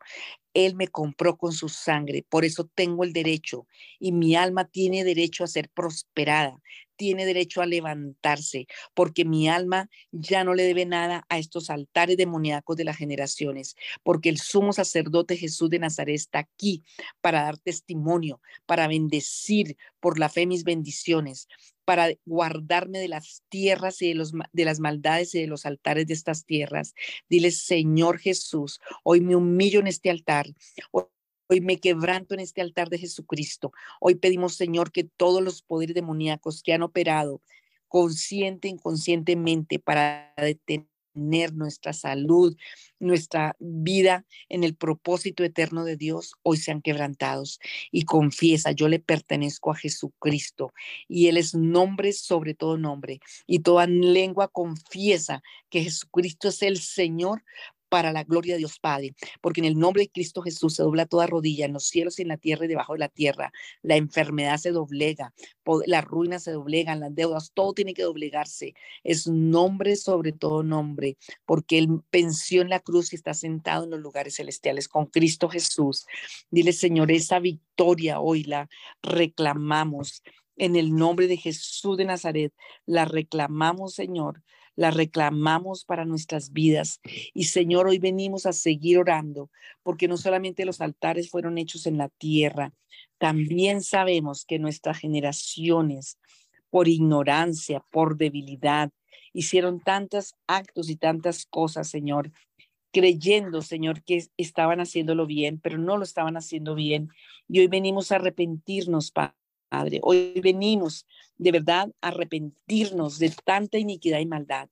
Él me compró con su sangre, por eso tengo el derecho y mi alma tiene derecho a ser prosperada, tiene derecho a levantarse, porque mi alma ya no le debe nada a estos altares demoníacos de las generaciones, porque el sumo sacerdote Jesús de Nazaret está aquí para dar testimonio, para bendecir por la fe mis bendiciones, para guardarme de las tierras y de, los, de las maldades y de los altares de estas tierras. Dile, Señor Jesús, hoy me humillo en este altar. Hoy me quebranto en este altar de Jesucristo. Hoy pedimos, Señor, que todos los poderes demoníacos que han operado consciente, inconscientemente para detener nuestra salud, nuestra vida en el propósito eterno de Dios, hoy sean quebrantados. Y confiesa, yo le pertenezco a Jesucristo y Él es nombre sobre todo nombre. Y toda lengua confiesa que Jesucristo es el Señor para la gloria de Dios Padre, porque en el nombre de Cristo Jesús se dobla toda rodilla en los cielos y en la tierra y debajo de la tierra. La enfermedad se doblega, las ruinas se doblegan, las deudas, todo tiene que doblegarse. Es nombre sobre todo nombre, porque Él venció en la cruz y está sentado en los lugares celestiales con Cristo Jesús. Dile, Señor, esa victoria hoy la reclamamos. En el nombre de Jesús de Nazaret, la reclamamos, Señor la reclamamos para nuestras vidas. Y Señor, hoy venimos a seguir orando, porque no solamente los altares fueron hechos en la tierra, también sabemos que nuestras generaciones, por ignorancia, por debilidad, hicieron tantos actos y tantas cosas, Señor, creyendo, Señor, que estaban haciéndolo bien, pero no lo estaban haciendo bien. Y hoy venimos a arrepentirnos, Padre Padre. Hoy venimos de verdad a arrepentirnos de tanta iniquidad y maldad.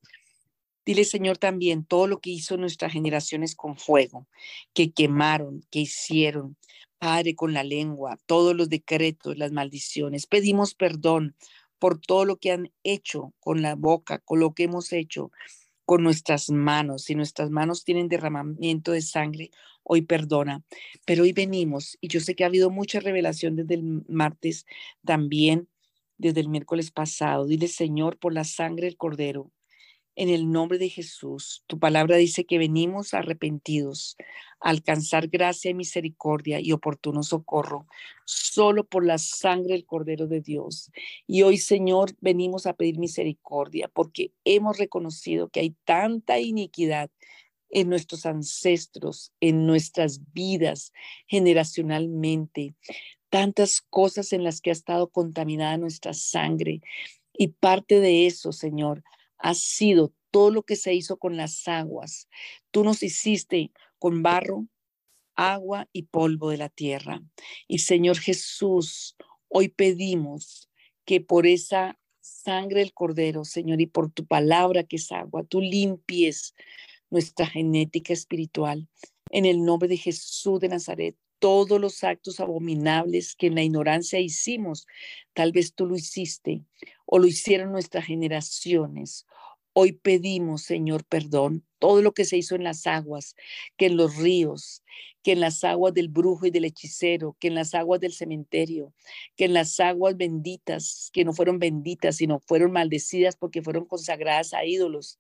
Dile, Señor, también todo lo que hizo nuestras generaciones con fuego, que quemaron, que hicieron, Padre, con la lengua, todos los decretos, las maldiciones. Pedimos perdón por todo lo que han hecho con la boca, con lo que hemos hecho con nuestras manos. Si nuestras manos tienen derramamiento de sangre, hoy perdona. Pero hoy venimos, y yo sé que ha habido mucha revelación desde el martes, también desde el miércoles pasado. Dile, Señor, por la sangre del Cordero, en el nombre de Jesús. Tu palabra dice que venimos arrepentidos, a alcanzar gracia y misericordia y oportuno socorro, solo por la sangre del Cordero de Dios. Y hoy, Señor, venimos a pedir misericordia porque hemos reconocido que hay tanta iniquidad en nuestros ancestros, en nuestras vidas, generacionalmente, tantas cosas en las que ha estado contaminada nuestra sangre. Y parte de eso, Señor, ha sido todo lo que se hizo con las aguas. Tú nos hiciste con barro, agua y polvo de la tierra. Y Señor Jesús, hoy pedimos que por esa sangre del cordero, Señor, y por tu palabra que es agua, tú limpies nuestra genética espiritual. En el nombre de Jesús de Nazaret, todos los actos abominables que en la ignorancia hicimos, tal vez tú lo hiciste o lo hicieron nuestras generaciones Hoy pedimos, Señor, perdón, todo lo que se hizo en las aguas, que en los ríos, que en las aguas del brujo y del hechicero, que en las aguas del cementerio, que en las aguas benditas, que no fueron benditas, sino fueron maldecidas porque fueron consagradas a ídolos.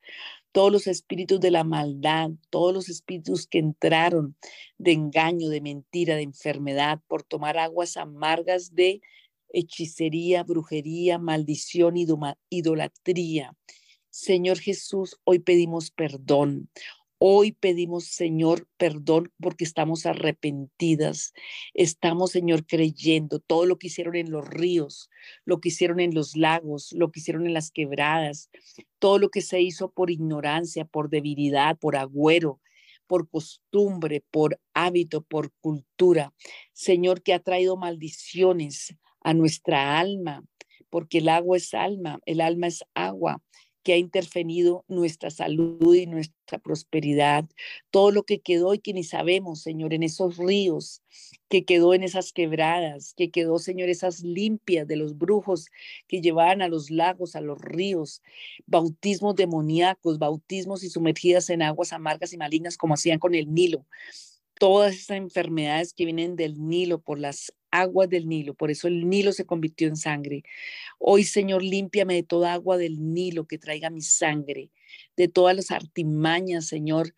Todos los espíritus de la maldad, todos los espíritus que entraron de engaño, de mentira, de enfermedad, por tomar aguas amargas de hechicería, brujería, maldición, idolatría Señor Jesús, hoy pedimos perdón. Hoy pedimos, Señor, perdón porque estamos arrepentidas. Estamos, Señor, creyendo todo lo que hicieron en los ríos, lo que hicieron en los lagos, lo que hicieron en las quebradas, todo lo que se hizo por ignorancia, por debilidad, por agüero, por costumbre, por hábito, por cultura. Señor, que ha traído maldiciones a nuestra alma, porque el agua es alma, el alma es agua que ha intervenido nuestra salud y nuestra prosperidad, todo lo que quedó y que ni sabemos, Señor, en esos ríos, que quedó en esas quebradas, que quedó, Señor, esas limpias de los brujos que llevaban a los lagos, a los ríos, bautismos demoníacos, bautismos y sumergidas en aguas amargas y malignas como hacían con el Nilo. Todas esas enfermedades que vienen del Nilo, por las aguas del Nilo, por eso el Nilo se convirtió en sangre. Hoy, Señor, límpiame de toda agua del Nilo que traiga mi sangre, de todas las artimañas, Señor,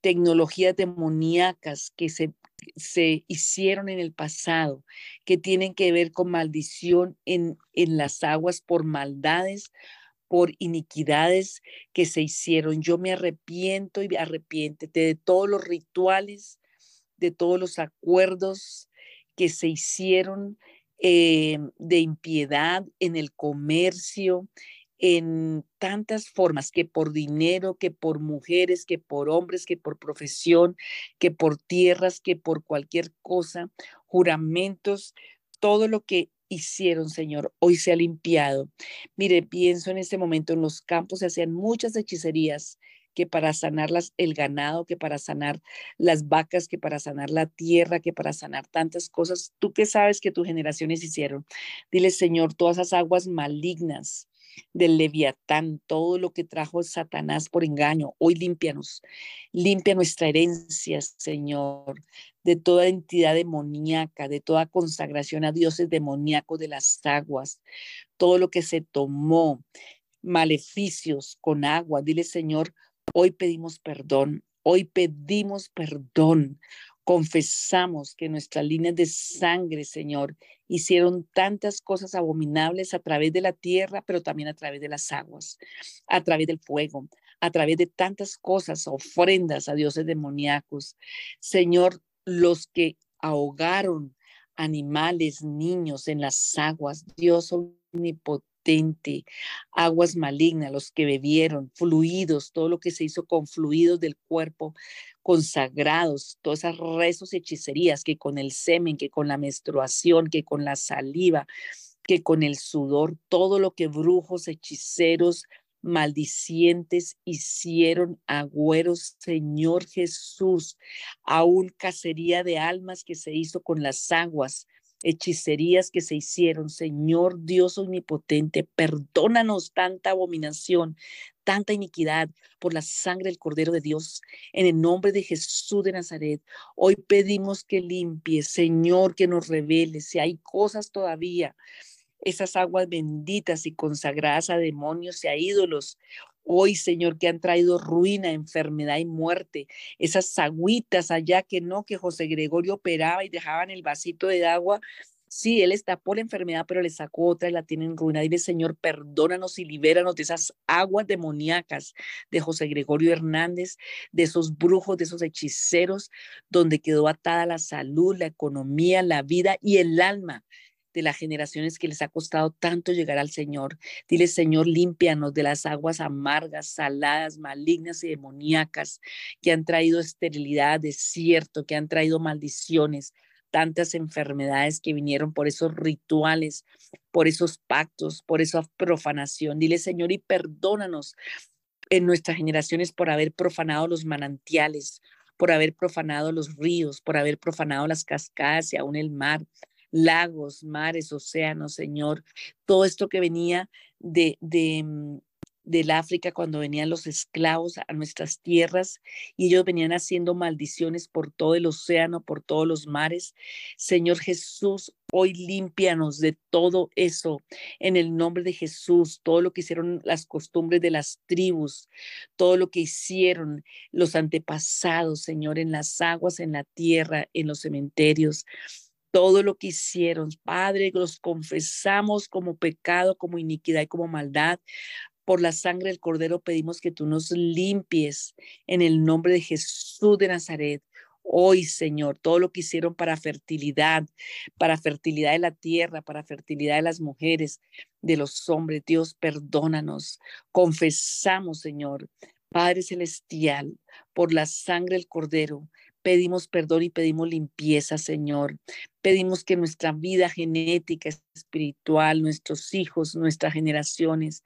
tecnologías demoníacas que se, se hicieron en el pasado, que tienen que ver con maldición en, en las aguas por maldades, por iniquidades que se hicieron. Yo me arrepiento y arrepiéntete de todos los rituales de todos los acuerdos que se hicieron eh, de impiedad en el comercio, en tantas formas, que por dinero, que por mujeres, que por hombres, que por profesión, que por tierras, que por cualquier cosa, juramentos, todo lo que hicieron, Señor, hoy se ha limpiado. Mire, pienso en este momento, en los campos se hacían muchas hechicerías que para sanar las, el ganado, que para sanar las vacas, que para sanar la tierra, que para sanar tantas cosas. Tú que sabes que tus generaciones hicieron. Dile, Señor, todas esas aguas malignas del leviatán, todo lo que trajo Satanás por engaño, hoy límpianos. Limpia nuestra herencia, Señor, de toda entidad demoníaca, de toda consagración a dioses demoníacos de las aguas, todo lo que se tomó, maleficios con agua. Dile, Señor, Hoy pedimos perdón, hoy pedimos perdón. Confesamos que nuestras líneas de sangre, Señor, hicieron tantas cosas abominables a través de la tierra, pero también a través de las aguas, a través del fuego, a través de tantas cosas, ofrendas a dioses demoníacos. Señor, los que ahogaron animales, niños en las aguas, Dios omnipotente aguas malignas, los que bebieron, fluidos, todo lo que se hizo con fluidos del cuerpo consagrados, todas esas rezos y hechicerías que con el semen, que con la menstruación, que con la saliva, que con el sudor, todo lo que brujos, hechiceros, maldicientes hicieron agüeros, Señor Jesús, aún cacería de almas que se hizo con las aguas, hechicerías que se hicieron. Señor Dios omnipotente, perdónanos tanta abominación, tanta iniquidad por la sangre del Cordero de Dios. En el nombre de Jesús de Nazaret, hoy pedimos que limpie, Señor, que nos revele si hay cosas todavía esas aguas benditas y consagradas a demonios y a ídolos, hoy, Señor, que han traído ruina, enfermedad y muerte. Esas agüitas allá que no, que José Gregorio operaba y dejaban el vasito de agua. Sí, él por la enfermedad, pero le sacó otra y la tiene en ruina. Dile, Señor, perdónanos y libéranos de esas aguas demoníacas de José Gregorio Hernández, de esos brujos, de esos hechiceros, donde quedó atada la salud, la economía, la vida y el alma de las generaciones que les ha costado tanto llegar al Señor. Dile, Señor, límpianos de las aguas amargas, saladas, malignas y demoníacas que han traído esterilidad, desierto, que han traído maldiciones, tantas enfermedades que vinieron por esos rituales, por esos pactos, por esa profanación. Dile, Señor, y perdónanos en nuestras generaciones por haber profanado los manantiales, por haber profanado los ríos, por haber profanado las cascadas y aún el mar, lagos, mares, océanos, Señor, todo esto que venía de, de, mm, del África cuando venían los esclavos a nuestras tierras y ellos venían haciendo maldiciones por todo el océano, por todos los mares. Señor Jesús, hoy límpianos de todo eso en el nombre de Jesús, todo lo que hicieron las costumbres de las tribus, todo lo que hicieron los antepasados, Señor, en las aguas, en la tierra, en los cementerios todo lo que hicieron. Padre, los confesamos como pecado, como iniquidad y como maldad. Por la sangre del Cordero pedimos que tú nos limpies en el nombre de Jesús de Nazaret. Hoy, Señor, todo lo que hicieron para fertilidad, para fertilidad de la tierra, para fertilidad de las mujeres, de los hombres, Dios, perdónanos. Confesamos, Señor, Padre Celestial, por la sangre del Cordero, pedimos perdón y pedimos limpieza, Señor. Pedimos que nuestra vida genética, espiritual, nuestros hijos, nuestras generaciones,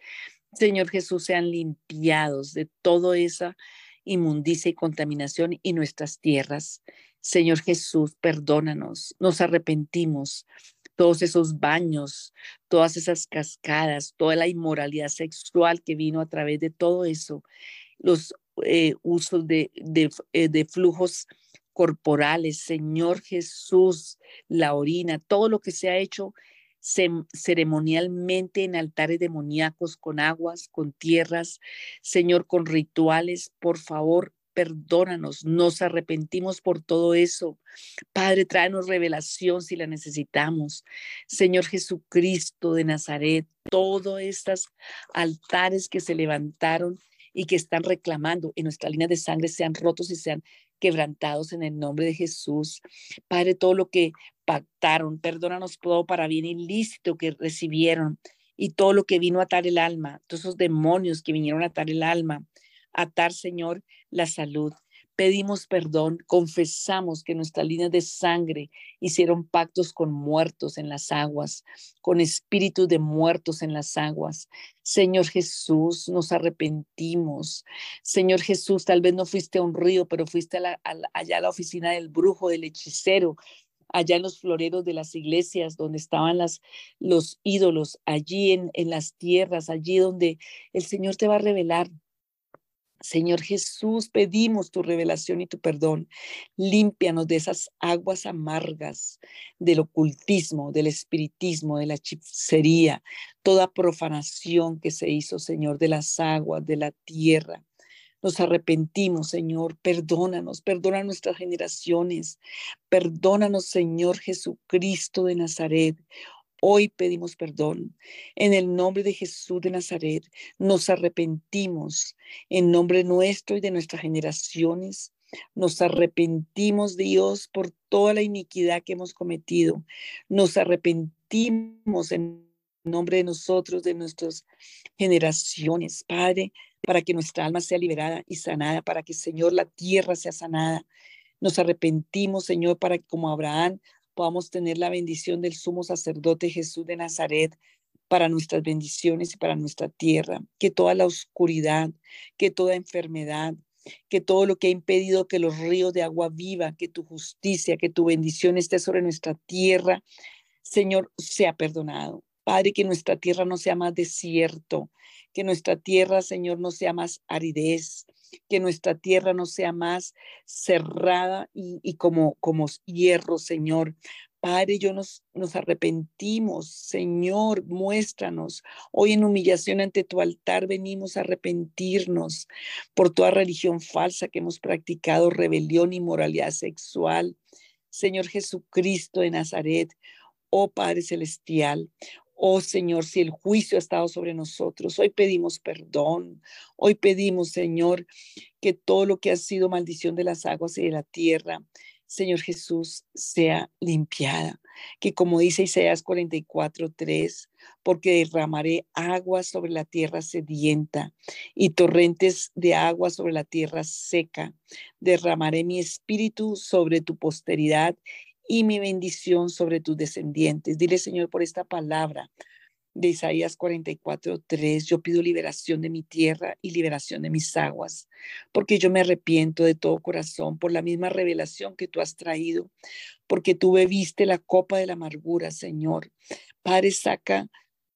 Señor Jesús, sean limpiados de toda esa inmundicia y contaminación y nuestras tierras. Señor Jesús, perdónanos, nos arrepentimos. Todos esos baños, todas esas cascadas, toda la inmoralidad sexual que vino a través de todo eso, los eh, usos de, de, eh, de flujos corporales, Señor Jesús, la orina, todo lo que se ha hecho ceremonialmente en altares demoníacos, con aguas, con tierras, Señor, con rituales, por favor, perdónanos, nos arrepentimos por todo eso. Padre, tráenos revelación si la necesitamos. Señor Jesucristo de Nazaret, todos estos altares que se levantaron y que están reclamando en nuestra línea de sangre sean rotos y sean quebrantados en el nombre de Jesús. Padre, todo lo que pactaron, perdónanos todo para bien ilícito que recibieron y todo lo que vino a atar el alma, todos esos demonios que vinieron a atar el alma, atar, Señor, la salud. Pedimos perdón, confesamos que nuestras líneas de sangre hicieron pactos con muertos en las aguas, con espíritus de muertos en las aguas. Señor Jesús, nos arrepentimos. Señor Jesús, tal vez no fuiste a un río, pero fuiste allá a la oficina del brujo, del hechicero, allá en los floreros de las iglesias donde estaban los ídolos, allí en las tierras, allí donde el Señor te va a revelar Señor Jesús, pedimos tu revelación y tu perdón. Límpianos de esas aguas amargas del ocultismo, del espiritismo, de la hechicería, toda profanación que se hizo, Señor, de las aguas, de la tierra. Nos arrepentimos, Señor. Perdónanos, perdona nuestras generaciones. Perdónanos, Señor Jesucristo de Nazaret. Hoy pedimos perdón. En el nombre de Jesús de Nazaret, nos arrepentimos en nombre nuestro y de nuestras generaciones. Nos arrepentimos, Dios, por toda la iniquidad que hemos cometido. Nos arrepentimos en nombre de nosotros, de nuestras generaciones, Padre, para que nuestra alma sea liberada y sanada, para que, Señor, la tierra sea sanada. Nos arrepentimos, Señor, para que como Abraham podamos tener la bendición del sumo sacerdote Jesús de Nazaret para nuestras bendiciones y para nuestra tierra, que toda la oscuridad, que toda enfermedad, que todo lo que ha impedido que los ríos de agua viva, que tu justicia, que tu bendición esté sobre nuestra tierra, Señor, sea perdonado. Padre, que nuestra tierra no sea más desierto, que nuestra tierra, Señor, no sea más aridez, que nuestra tierra no sea más cerrada y, como, como hierro, Señor. Padre, yo nos, nos arrepentimos, Señor, muéstranos. Hoy en humillación ante tu altar venimos a arrepentirnos por toda religión falsa que hemos practicado, rebelión y moralidad sexual. Señor Jesucristo de Nazaret, oh Padre Celestial, Oh Señor, si el juicio ha estado sobre nosotros, hoy pedimos perdón. Hoy pedimos, Señor, que todo lo que ha sido maldición de las aguas y de la tierra, Señor Jesús, sea limpiada. Que como dice Isaías 44, 3, porque derramaré agua sobre la tierra sedienta y torrentes de agua sobre la tierra seca. Derramaré mi espíritu sobre tu posteridad y mi bendición sobre tus descendientes. Dile, Señor, por esta palabra de Isaías 44, 3, yo pido liberación de mi tierra y liberación de mis aguas, porque yo me arrepiento de todo corazón por la misma revelación que tú has traído, porque tú bebiste la copa de la amargura, Señor. Padre, saca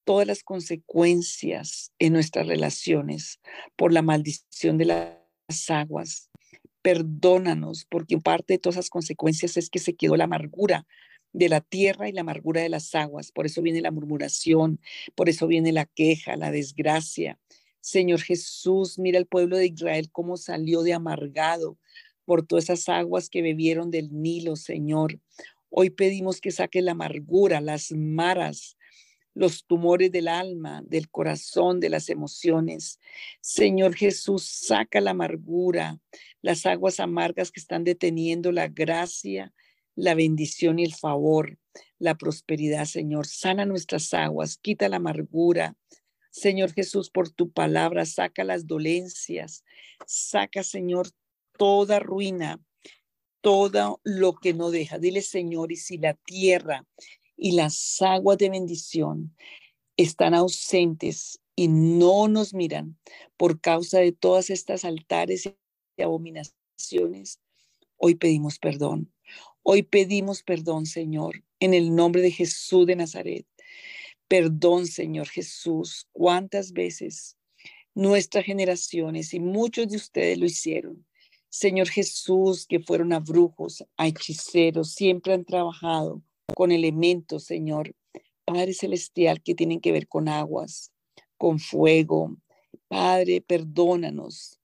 todas las consecuencias en nuestras relaciones por la maldición de las aguas perdónanos, porque parte de todas esas consecuencias es que se quedó la amargura de la tierra y la amargura de las aguas. Por eso viene la murmuración, por eso viene la queja, la desgracia. Señor Jesús, mira el pueblo de Israel cómo salió de amargado por todas esas aguas que bebieron del Nilo, Señor. Hoy pedimos que saque la amargura, las maras, los tumores del alma, del corazón, de las emociones. Señor Jesús, saca la amargura, las aguas amargas que están deteniendo la gracia, la bendición y el favor, la prosperidad, Señor. Sana nuestras aguas, quita la amargura. Señor Jesús, por tu palabra, saca las dolencias, saca, Señor, toda ruina, todo lo que no deja. Dile, Señor, y si la tierra y las aguas de bendición están ausentes y no nos miran por causa de todas estas altares y abominaciones, hoy pedimos perdón. Hoy pedimos perdón, Señor, en el nombre de Jesús de Nazaret. Perdón, Señor Jesús, cuántas veces nuestras generaciones y muchos de ustedes lo hicieron. Señor Jesús, que fueron a brujos, a hechiceros, siempre han trabajado con elementos, Señor, Padre Celestial, que tienen que ver con aguas, con fuego. Padre, perdónanos.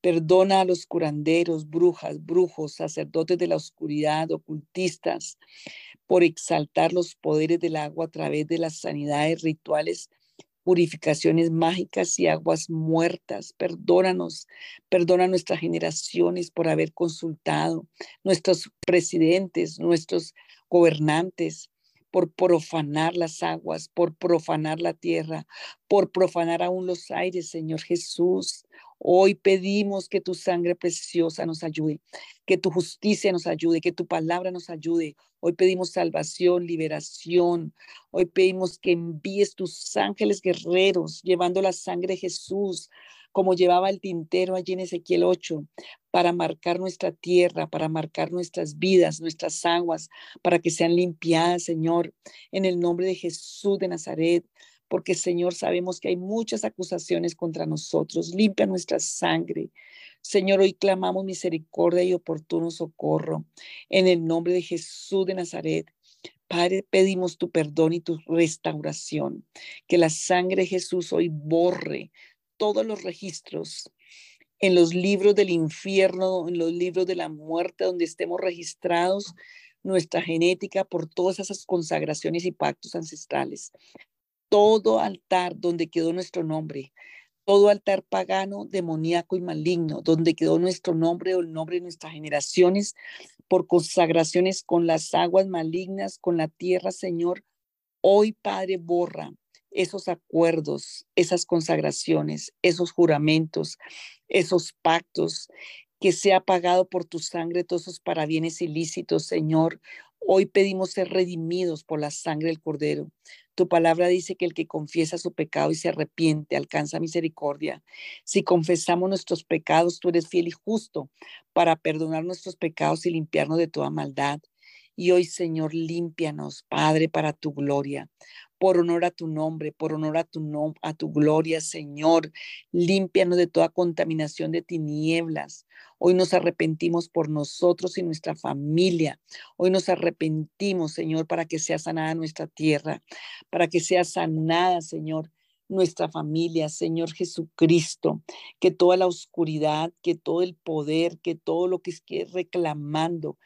Perdona a los curanderos, brujas, brujos, sacerdotes de la oscuridad, ocultistas, por exaltar los poderes del agua a través de las sanidades rituales, purificaciones mágicas y aguas muertas. Perdónanos, perdona a nuestras generaciones por haber consultado, nuestros presidentes, nuestros gobernantes, por profanar las aguas, por profanar la tierra, por profanar aún los aires, Señor Jesús. Hoy pedimos que tu sangre preciosa nos ayude, que tu justicia nos ayude, que tu palabra nos ayude. Hoy pedimos salvación, liberación. Hoy pedimos que envíes tus ángeles guerreros llevando la sangre de Jesús como llevaba el tintero allí en Ezequiel 8, para marcar nuestra tierra, para marcar nuestras vidas, nuestras aguas, para que sean limpiadas, Señor, en el nombre de Jesús de Nazaret porque Señor sabemos que hay muchas acusaciones contra nosotros. Limpia nuestra sangre. Señor, hoy clamamos misericordia y oportuno socorro en el nombre de Jesús de Nazaret. Padre, pedimos tu perdón y tu restauración. Que la sangre de Jesús hoy borre todos los registros en los libros del infierno, en los libros de la muerte, donde estemos registrados nuestra genética por todas esas consagraciones y pactos ancestrales todo altar donde quedó nuestro nombre, todo altar pagano, demoníaco y maligno, donde quedó nuestro nombre o el nombre de nuestras generaciones, por consagraciones con las aguas malignas, con la tierra, Señor. Hoy, Padre, borra esos acuerdos, esas consagraciones, esos juramentos, esos pactos, que sea pagado por tu sangre todos esos parabienes ilícitos, Señor. Hoy pedimos ser redimidos por la sangre del Cordero. Tu palabra dice que el que confiesa su pecado y se arrepiente alcanza misericordia. Si confesamos nuestros pecados, tú eres fiel y justo para perdonar nuestros pecados y limpiarnos de toda maldad. Y hoy, Señor, límpianos, Padre, para tu gloria por honor a tu nombre, por honor a tu, a tu gloria, Señor. Límpianos de toda contaminación de tinieblas. Hoy nos arrepentimos por nosotros y nuestra familia. Hoy nos arrepentimos, Señor, para que sea sanada nuestra tierra, para que sea sanada, Señor, nuestra familia, Señor Jesucristo, que toda la oscuridad, que todo el poder, que todo lo que esté reclamando,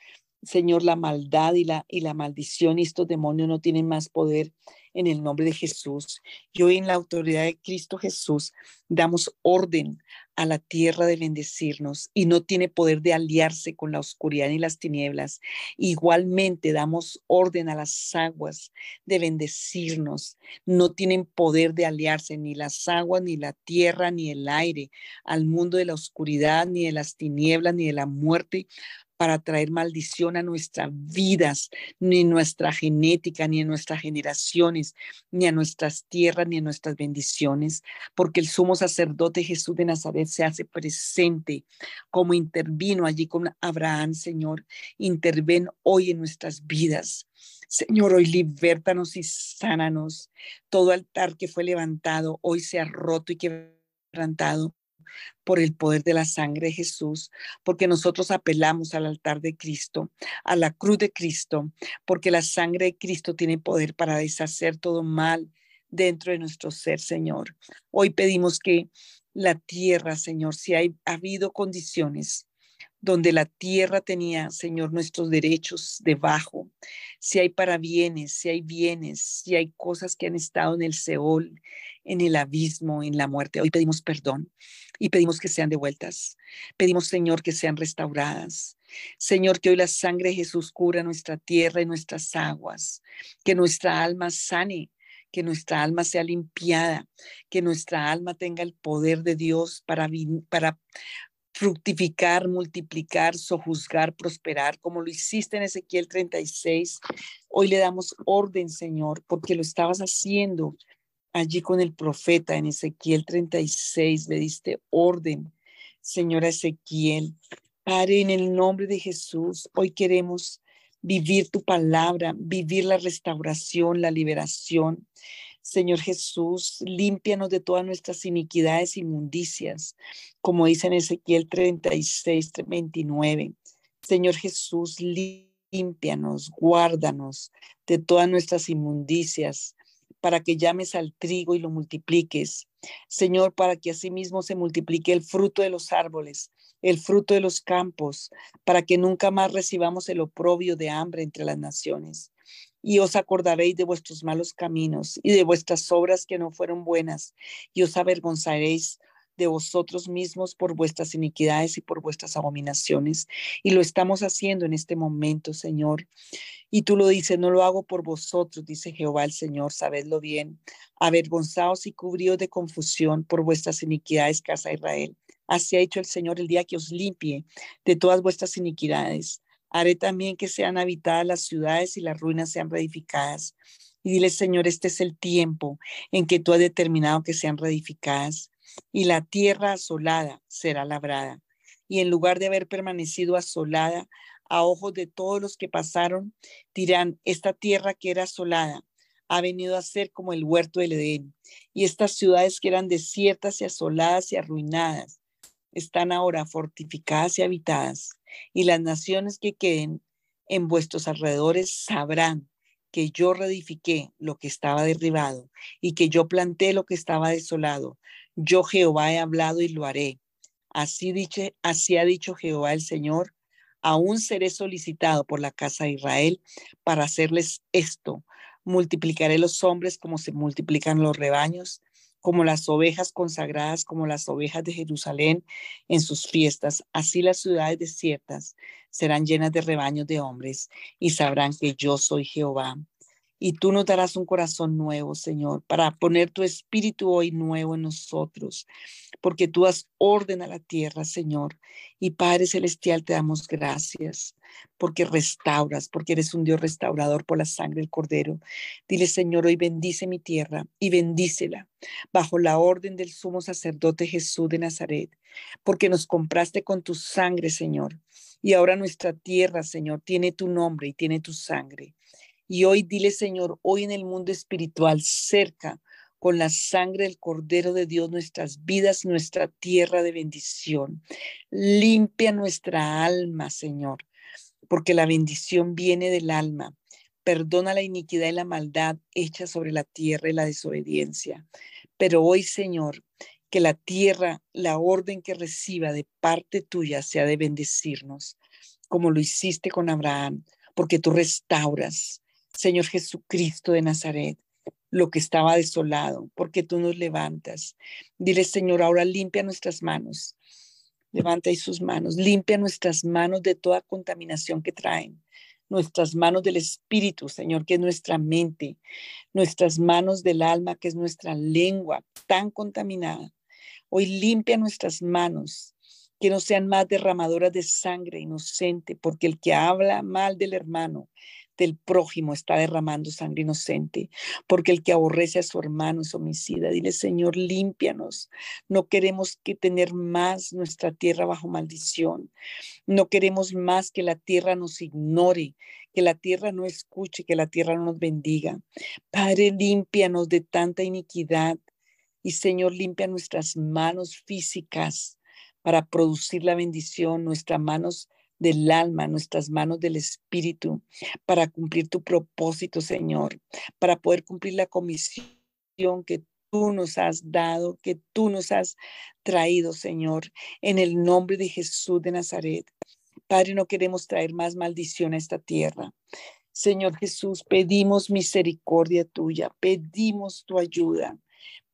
Señor, la maldad y la, y la maldición y estos demonios no tienen más poder en el nombre de Jesús. Y hoy en la autoridad de Cristo Jesús damos orden a la tierra de bendecirnos y no tiene poder de aliarse con la oscuridad ni las tinieblas. Igualmente damos orden a las aguas de bendecirnos. No tienen poder de aliarse ni las aguas, ni la tierra, ni el aire al mundo de la oscuridad, ni de las tinieblas, ni de la muerte, para traer maldición a nuestras vidas, ni nuestra genética, ni en nuestras generaciones, ni a nuestras tierras, ni a nuestras bendiciones, porque el sumo sacerdote Jesús de Nazaret se hace presente como intervino allí con Abraham, Señor. Interven hoy en nuestras vidas. Señor, hoy libértanos y sánanos. Todo altar que fue levantado hoy se ha roto y quebrantado por el poder de la sangre de Jesús, porque nosotros apelamos al altar de Cristo, a la cruz de Cristo, porque la sangre de Cristo tiene poder para deshacer todo mal dentro de nuestro ser, Señor. Hoy pedimos que la tierra, Señor, si hay ha habido condiciones donde la tierra tenía, Señor, nuestros derechos debajo, si hay parabienes, si hay bienes, si hay cosas que han estado en el Seol, en el abismo, en la muerte. Hoy pedimos perdón y pedimos que sean devueltas. Pedimos, Señor, que sean restauradas. Señor, que hoy la sangre de Jesús cubra nuestra tierra y nuestras aguas, que nuestra alma sane, que nuestra alma sea limpiada, que nuestra alma tenga el poder de Dios para fructificar, multiplicar, sojuzgar, prosperar, como lo hiciste en Ezequiel 36. Hoy le damos orden, Señor, porque lo estabas haciendo allí con el profeta en Ezequiel 36, le diste orden, Señora Ezequiel. Padre, en el nombre de Jesús, hoy queremos vivir tu palabra, vivir la restauración, la liberación. Señor Jesús, límpianos de todas nuestras iniquidades, inmundicias, como dice en Ezequiel 36, 29. Señor Jesús, límpianos, guárdanos de todas nuestras inmundicias, para que llames al trigo y lo multipliques. Señor, para que asimismo se multiplique el fruto de los árboles, el fruto de los campos, para que nunca más recibamos el oprobio de hambre entre las naciones. Y os acordaréis de vuestros malos caminos y de vuestras obras que no fueron buenas, y os avergonzaréis de vosotros mismos por vuestras iniquidades y por vuestras abominaciones. Y lo estamos haciendo en este momento, Señor. Y tú lo dices, no lo hago por vosotros, dice Jehová el Señor, sabedlo bien. Avergonzaos y cubríos de confusión por vuestras iniquidades, casa de Israel. Así ha dicho el Señor el día que os limpie de todas vuestras iniquidades. Haré también que sean habitadas las ciudades y las ruinas sean reedificadas. Y dile, Señor, este es el tiempo en que tú has determinado que sean reedificadas. Y la tierra asolada será labrada. Y en lugar de haber permanecido asolada, a ojos de todos los que pasaron, dirán, esta tierra que era asolada ha venido a ser como el huerto del Edén. Y estas ciudades que eran desiertas y asoladas y arruinadas, están ahora fortificadas y habitadas. Y las naciones que queden en vuestros alrededores sabrán que yo reedifiqué lo que estaba derribado y que yo planté lo que estaba desolado. Yo Jehová he hablado y lo haré. Así, así ha dicho Jehová el Señor aún seré solicitado por la casa de Israel para hacerles esto. Multiplicaré los hombres como se multiplican los rebaños, como las ovejas consagradas, como las ovejas de Jerusalén en sus fiestas. Así las ciudades desiertas serán llenas de rebaños de hombres y sabrán que yo soy Jehová y tú nos darás un corazón nuevo, Señor, para poner tu espíritu hoy nuevo en nosotros, porque tú has orden a la tierra, Señor. Y Padre Celestial, te damos gracias, porque restauras, porque eres un Dios restaurador por la sangre del Cordero. Dile, Señor, hoy bendice mi tierra y bendícela bajo la orden del sumo sacerdote Jesús de Nazaret, porque nos compraste con tu sangre, Señor. Y ahora nuestra tierra, Señor, tiene tu nombre y tiene tu sangre. Y hoy dile, Señor, hoy en el mundo espiritual, cerca, con la sangre del Cordero de Dios, nuestras vidas, nuestra tierra de bendición. Limpia nuestra alma, Señor, porque la bendición viene del alma. Perdona la iniquidad y la maldad hecha sobre la tierra y la desobediencia. Pero hoy, Señor, que la tierra, la orden que reciba de parte tuya sea de bendecirnos, como lo hiciste con Abraham, porque tú restauras, Señor Jesucristo de Nazaret, lo que estaba desolado, porque tú nos levantas. Dile, Señor, ahora limpia nuestras manos. Levanta ahí sus manos, limpia nuestras manos de toda contaminación que traen. Nuestras manos del espíritu, Señor, que es nuestra mente. Nuestras manos del alma, que es nuestra lengua tan contaminada. Hoy limpia nuestras manos, que no sean más derramadoras de sangre inocente, porque el que habla mal del hermano del prójimo está derramando sangre inocente, porque el que aborrece a su hermano es homicida. Dile, Señor, límpianos. No queremos que tener más nuestra tierra bajo maldición. No queremos más que la tierra nos ignore, que la tierra no escuche, que la tierra no nos bendiga. Padre, límpianos de tanta iniquidad. Y Señor, limpia nuestras manos físicas para producir la bendición, nuestras manos del alma, nuestras manos del espíritu, para cumplir tu propósito, Señor, para poder cumplir la comisión que tú nos has dado, que tú nos has traído, Señor, en el nombre de Jesús de Nazaret. Padre, no queremos traer más maldición a esta tierra. Señor Jesús, pedimos misericordia tuya, pedimos tu ayuda.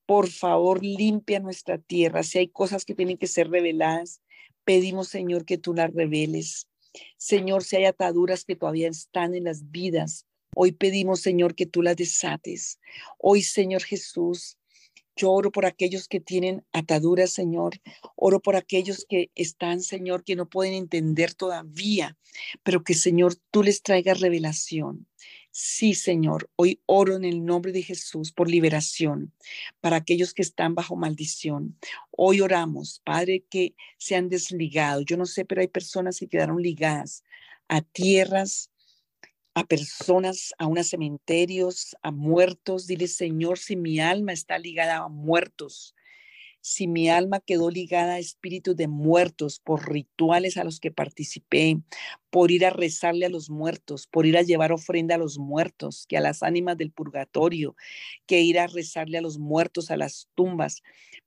Por favor, limpia nuestra tierra. Si hay cosas que tienen que ser reveladas, Pedimos, Señor, que tú las reveles. Señor, si hay ataduras que todavía están en las vidas, hoy pedimos, Señor, que tú las desates. Hoy, Señor Jesús, yo oro por aquellos que tienen ataduras, Señor. Oro por aquellos que están, Señor, que no pueden entender todavía, pero que, Señor, tú les traigas revelación. Sí, Señor, hoy oro en el nombre de Jesús por liberación para aquellos que están bajo maldición. Hoy oramos, Padre, que se han desligado. Yo no sé, pero hay personas que quedaron ligadas a tierras, a personas, a unos cementerios, a muertos. Dile, Señor, si mi alma está ligada a muertos, si mi alma quedó ligada a espíritus de muertos por rituales a los que participé, por ir a rezarle a los muertos, por ir a llevar ofrenda a los muertos, que a las ánimas del purgatorio, que ir a rezarle a los muertos a las tumbas.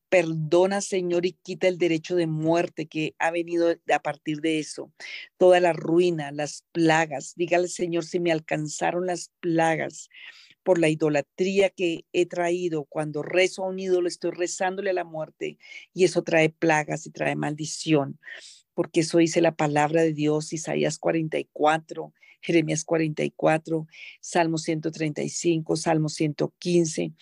Perdona, Señor, y quita el derecho de muerte que ha venido a partir de eso. Toda la ruina, las plagas. Dígale, Señor, si me alcanzaron las plagas por la idolatría que he traído. Cuando rezo a un ídolo, estoy rezándole a la muerte y eso trae plagas y trae maldición, porque eso dice la palabra de Dios, Isaías 44, Jeremías 44, Salmo 135, Salmo 115.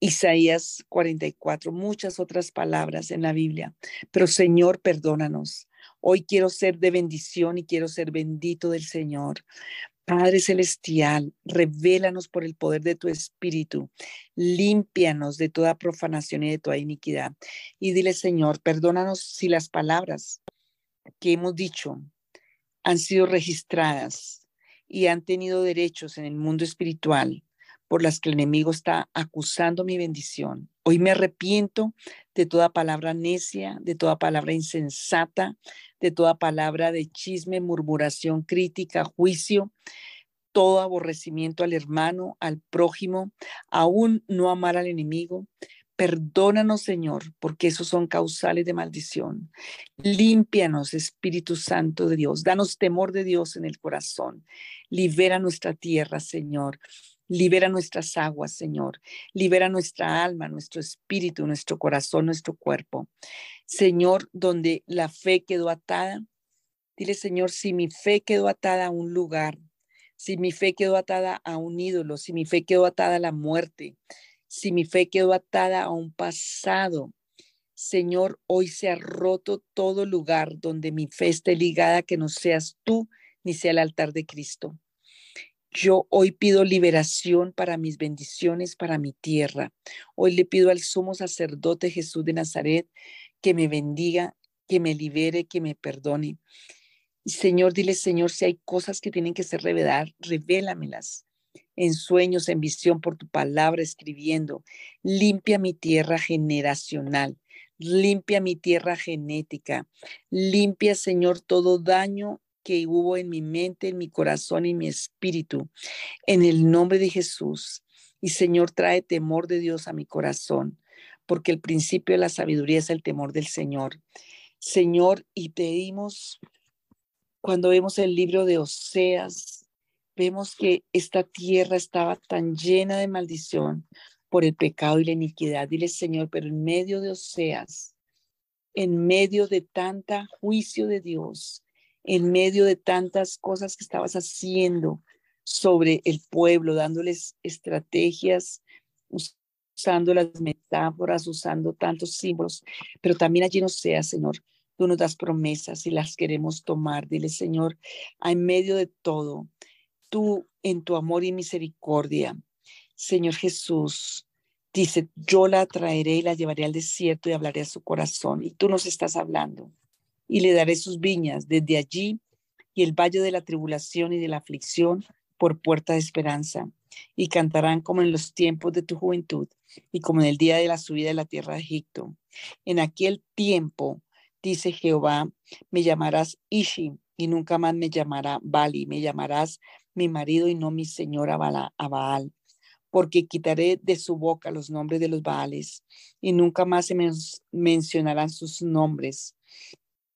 Isaías 44, muchas otras palabras en la Biblia. Pero Señor, perdónanos. Hoy quiero ser de bendición y quiero ser bendito del Señor. Padre Celestial, revélanos por el poder de tu Espíritu, límpianos de toda profanación y de toda iniquidad. Y dile, Señor, perdónanos si las palabras que hemos dicho han sido registradas y han tenido derechos en el mundo espiritual por las que el enemigo está acusando mi bendición. Hoy me arrepiento de toda palabra necia, de toda palabra insensata, de toda palabra de chisme, murmuración, crítica, juicio, todo aborrecimiento al hermano, al prójimo, aún no amar al enemigo. Perdónanos, Señor, porque esos son causales de maldición. Límpianos, Espíritu Santo de Dios. Danos temor de Dios en el corazón. Libera nuestra tierra, Señor. Libera nuestras aguas, Señor. Libera nuestra alma, nuestro espíritu, nuestro corazón, nuestro cuerpo. Señor, donde la fe quedó atada, dile, Señor, si mi fe quedó atada a un lugar, si mi fe quedó atada a un ídolo, si mi fe quedó atada a la muerte, si mi fe quedó atada a un pasado, Señor, hoy se ha roto todo lugar donde mi fe esté ligada, que no seas tú ni sea el altar de Cristo. Yo hoy pido liberación para mis bendiciones, para mi tierra. Hoy le pido al sumo sacerdote Jesús de Nazaret que me bendiga, que me libere, que me perdone. Señor, dile, Señor, si hay cosas que tienen que ser reveladas, revélamelas en sueños, en visión, por tu palabra, escribiendo. Limpia mi tierra generacional, limpia mi tierra genética, limpia, Señor, todo daño que hubo en mi mente, en mi corazón y mi espíritu, en el nombre de Jesús. Y Señor, trae temor de Dios a mi corazón, porque el principio de la sabiduría es el temor del Señor. Señor, y pedimos, cuando vemos el libro de Oseas, vemos que esta tierra estaba tan llena de maldición por el pecado y la iniquidad. Dile, Señor, pero en medio de Oseas, en medio de tanta juicio de Dios, en medio de tantas cosas que estabas haciendo sobre el pueblo, dándoles estrategias, usando las metáforas, usando tantos símbolos, pero también allí no sea, Señor, tú nos das promesas y las queremos tomar. Dile, Señor, en medio de todo, tú en tu amor y misericordia, Señor Jesús, dice, yo la traeré y la llevaré al desierto y hablaré a su corazón. Y tú nos estás hablando y le daré sus viñas desde allí y el valle de la tribulación y de la aflicción por puerta de esperanza. Y cantarán como en los tiempos de tu juventud y como en el día de la subida de la tierra de Egipto. En aquel tiempo, dice Jehová, me llamarás Ishi y nunca más me llamará Bali, me llamarás mi marido y no mi señora a Baal, porque quitaré de su boca los nombres de los Baales y nunca más se mencionarán sus nombres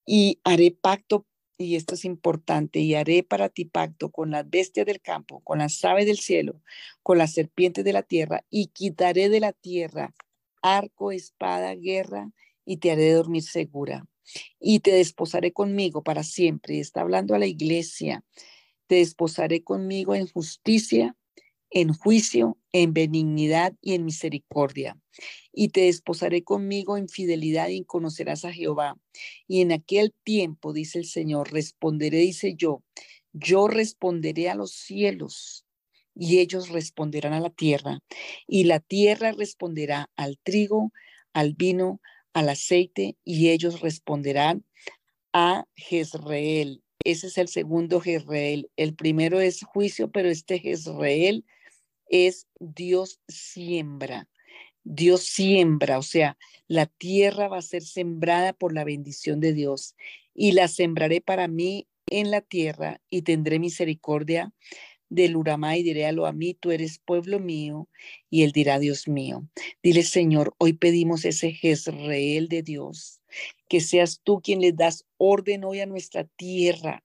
y haré pacto, y esto es importante, y haré para ti pacto con las bestias del campo, con las aves del cielo, con las serpientes de la tierra, y quitaré de la tierra arco, espada, guerra, y te haré dormir segura. Y te desposaré conmigo para siempre. Está hablando a la iglesia. Te desposaré conmigo en justicia, en juicio, en benignidad y en misericordia y te desposaré conmigo en fidelidad y conocerás a Jehová. Y en aquel tiempo, dice el Señor, responderé, dice yo, yo responderé a los cielos y ellos responderán a la tierra. Y la tierra responderá al trigo, al vino, al aceite y ellos responderán a Jezreel. Ese es el segundo Jezreel. El primero es juicio, pero este Jezreel es Dios siembra. Dios siembra, o sea, la tierra va a ser sembrada por la bendición de Dios y la sembraré para mí en la tierra y tendré misericordia del Uramá y diré a lo a mí, tú eres pueblo mío, y él dirá, Dios mío. Dile, Señor, hoy pedimos ese Jezreel de Dios, que seas tú quien le das orden hoy a nuestra tierra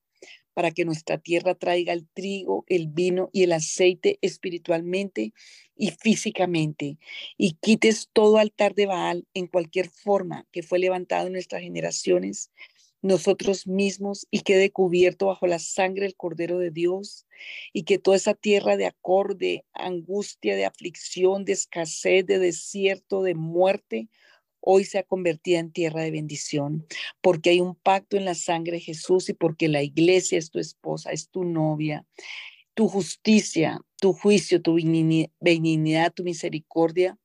para que nuestra tierra traiga el trigo, el vino y el aceite espiritualmente y físicamente, y quites todo altar de Baal en cualquier forma que fue levantado en nuestras generaciones, nosotros mismos, y quede cubierto bajo la sangre del Cordero de Dios, y que toda esa tierra de acorde, angustia, de aflicción, de escasez, de desierto, de muerte, hoy sea convertida en tierra de bendición, porque hay un pacto en la sangre de Jesús y porque la iglesia es tu esposa, es tu novia. Tu justicia, tu juicio, tu benignidad, tu misericordia,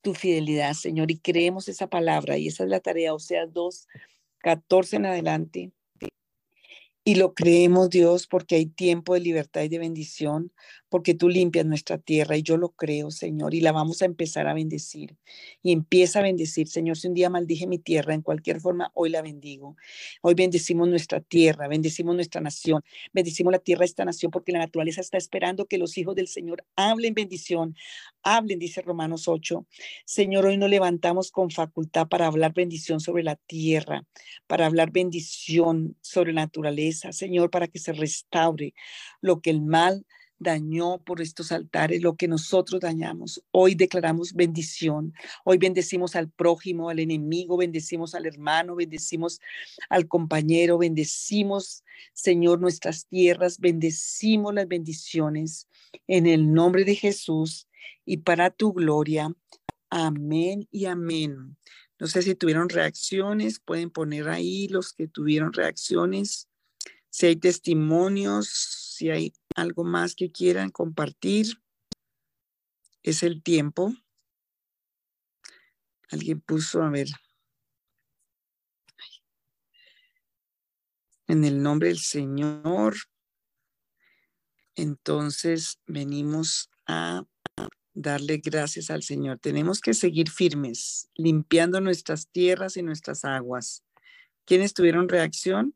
tu fidelidad, Señor. Y creemos esa palabra y esa es la tarea, o sea, 2, 14 en adelante. Y lo creemos, Dios, porque hay tiempo de libertad y de bendición, porque tú limpias nuestra tierra y yo lo creo, Señor, y la vamos a empezar a bendecir. Y empieza a bendecir, Señor. Si un día maldije mi tierra, en cualquier forma, hoy la bendigo. Hoy bendecimos nuestra tierra, bendecimos nuestra nación, bendecimos la tierra de esta nación, porque la naturaleza está esperando que los hijos del Señor hablen bendición, hablen, dice Romanos 8. Señor, hoy nos levantamos con facultad para hablar bendición sobre la tierra, para hablar bendición sobre la naturaleza Señor, para que se restaure lo que el mal dañó por estos altares, lo que nosotros dañamos. Hoy declaramos bendición. Hoy bendecimos al prójimo, al enemigo, bendecimos al hermano, bendecimos al compañero, bendecimos, Señor, nuestras tierras, bendecimos las bendiciones en el nombre de Jesús y para tu gloria. Amén y amén. No sé si tuvieron reacciones, pueden poner ahí los que tuvieron reacciones si hay testimonios, si hay algo más que quieran compartir, es el tiempo. Alguien puso, a ver, en el nombre del Señor. Entonces venimos a darle gracias al Señor. Tenemos que seguir firmes, limpiando nuestras tierras y nuestras aguas. ¿Quiénes tuvieron reacción?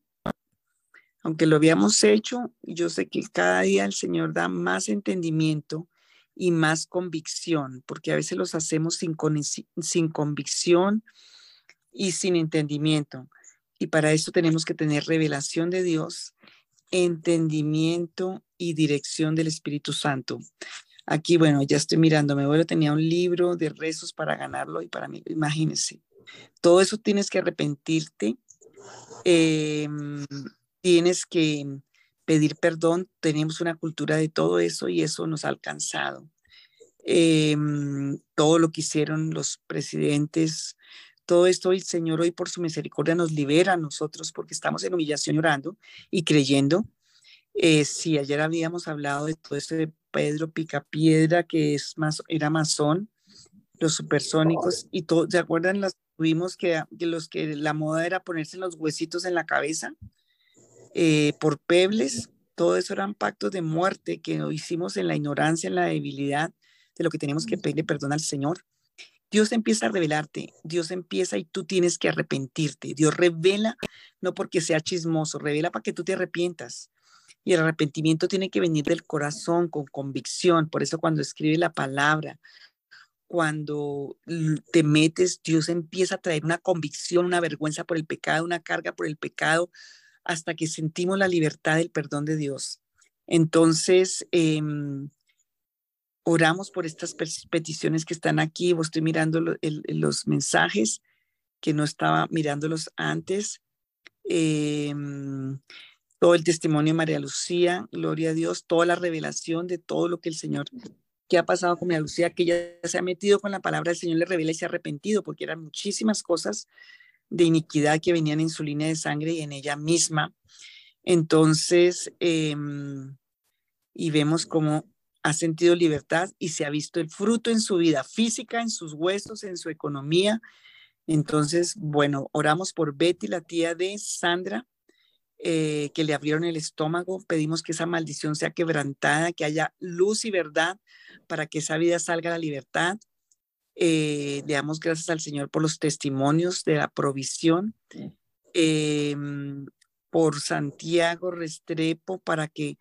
Aunque lo habíamos hecho, yo sé que cada día el Señor da más entendimiento y más convicción, porque a veces los hacemos sin, convicción y sin entendimiento. Y para eso tenemos que tener revelación de Dios, entendimiento y dirección del Espíritu Santo. Aquí, bueno, ya estoy mirando, mi abuelo tenía un libro de rezos para ganarlo y para mí, imagínense, todo eso tienes que arrepentirte. Eh, tienes que pedir perdón. Tenemos una cultura de todo eso y eso nos ha alcanzado. Em, todo lo que hicieron los presidentes, todo esto el Señor hoy por su misericordia nos libera a nosotros porque estamos en humillación orando y creyendo. Eh, sí, ayer habíamos hablado de todo eso de Pedro Picapiedra, que es más, era masón, los supersónicos y todo, ¿se acuerdan? Las tuvimos que, que los que la moda era ponerse los huesitos en la cabeza eh, por Pebles, todo eso eran pactos de muerte que hicimos en la ignorancia, en la debilidad de lo que tenemos que pedirle perdón al Señor. Dios empieza a revelarte, Dios empieza y tú tienes que arrepentirte. Dios revela no porque sea chismoso, revela para que tú te arrepientas. Y el arrepentimiento tiene que venir del corazón, con convicción. Por eso cuando escribe la palabra, cuando te metes, Dios empieza a traer una convicción, una vergüenza por el pecado, una carga por el pecado, hasta que sentimos la libertad del perdón de Dios. Entonces, em, oramos por estas peticiones que están aquí. estoy mirando los mensajes que no estaba mirándolos antes. Em, todo el testimonio de María Lucía, gloria a Dios, toda la revelación de todo lo que el Señor, que ha pasado con María Lucía, que ella se ha metido con la palabra del Señor, le revela y se ha arrepentido, porque eran muchísimas cosas de iniquidad que venían en su línea de sangre y en ella misma. Entonces, em, y vemos cómo ha sentido libertad y se ha visto el fruto en su vida física, en sus huesos, en su economía. Entonces, bueno, oramos por Betty, la tía de Sandra, eh, que le abrieron el estómago. Pedimos que esa maldición sea quebrantada, que haya luz y verdad para que esa vida salga a la libertad. Eh, le damos gracias al Señor por los testimonios de la provisión, em, por Santiago Restrepo, para que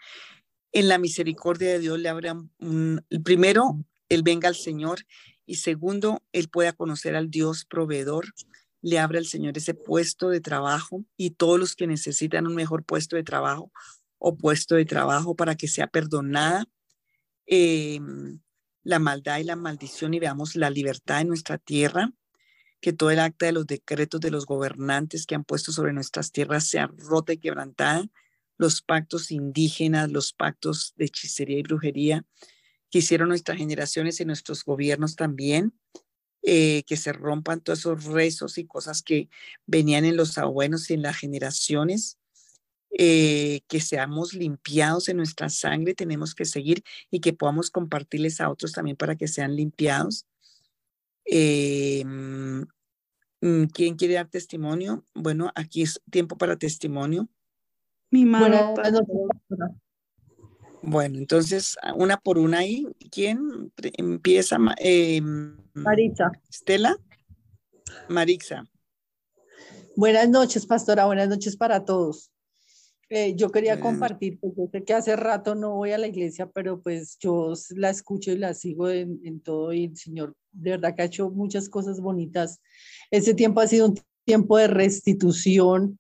en la misericordia de Dios le abra, el primero, él venga al Señor y segundo, él pueda conocer al Dios proveedor, le abra al Señor ese puesto de trabajo y todos los que necesitan un mejor puesto de trabajo, o puesto de trabajo para que sea perdonada em, la maldad y la maldición y veamos la libertad en nuestra tierra, que todo el acta de los decretos de los gobernantes que han puesto sobre nuestras tierras sea rota y quebrantada, los pactos indígenas, los pactos de hechicería y brujería que hicieron nuestras generaciones y nuestros gobiernos también, eh, que se rompan todos esos rezos y cosas que venían en los abuelos y en las generaciones, eh, que seamos limpiados en nuestra sangre, tenemos que seguir y que podamos compartirles a otros también para que sean limpiados. Eh, mm, mm, ¿Quién quiere dar testimonio? Bueno, aquí es tiempo para testimonio. Mi mano. Bueno, entonces, una por una ahí. ¿Quién empieza? Eh, Maritza. Estela. Marixa. Buenas noches, pastora. Buenas noches para todos. Eh, yo quería compartir, pues yo sé que hace rato no voy a la iglesia, pero pues yo la escucho y la sigo en, en todo y el Señor de verdad que ha hecho muchas cosas bonitas. Ese tiempo ha sido un tiempo de restitución,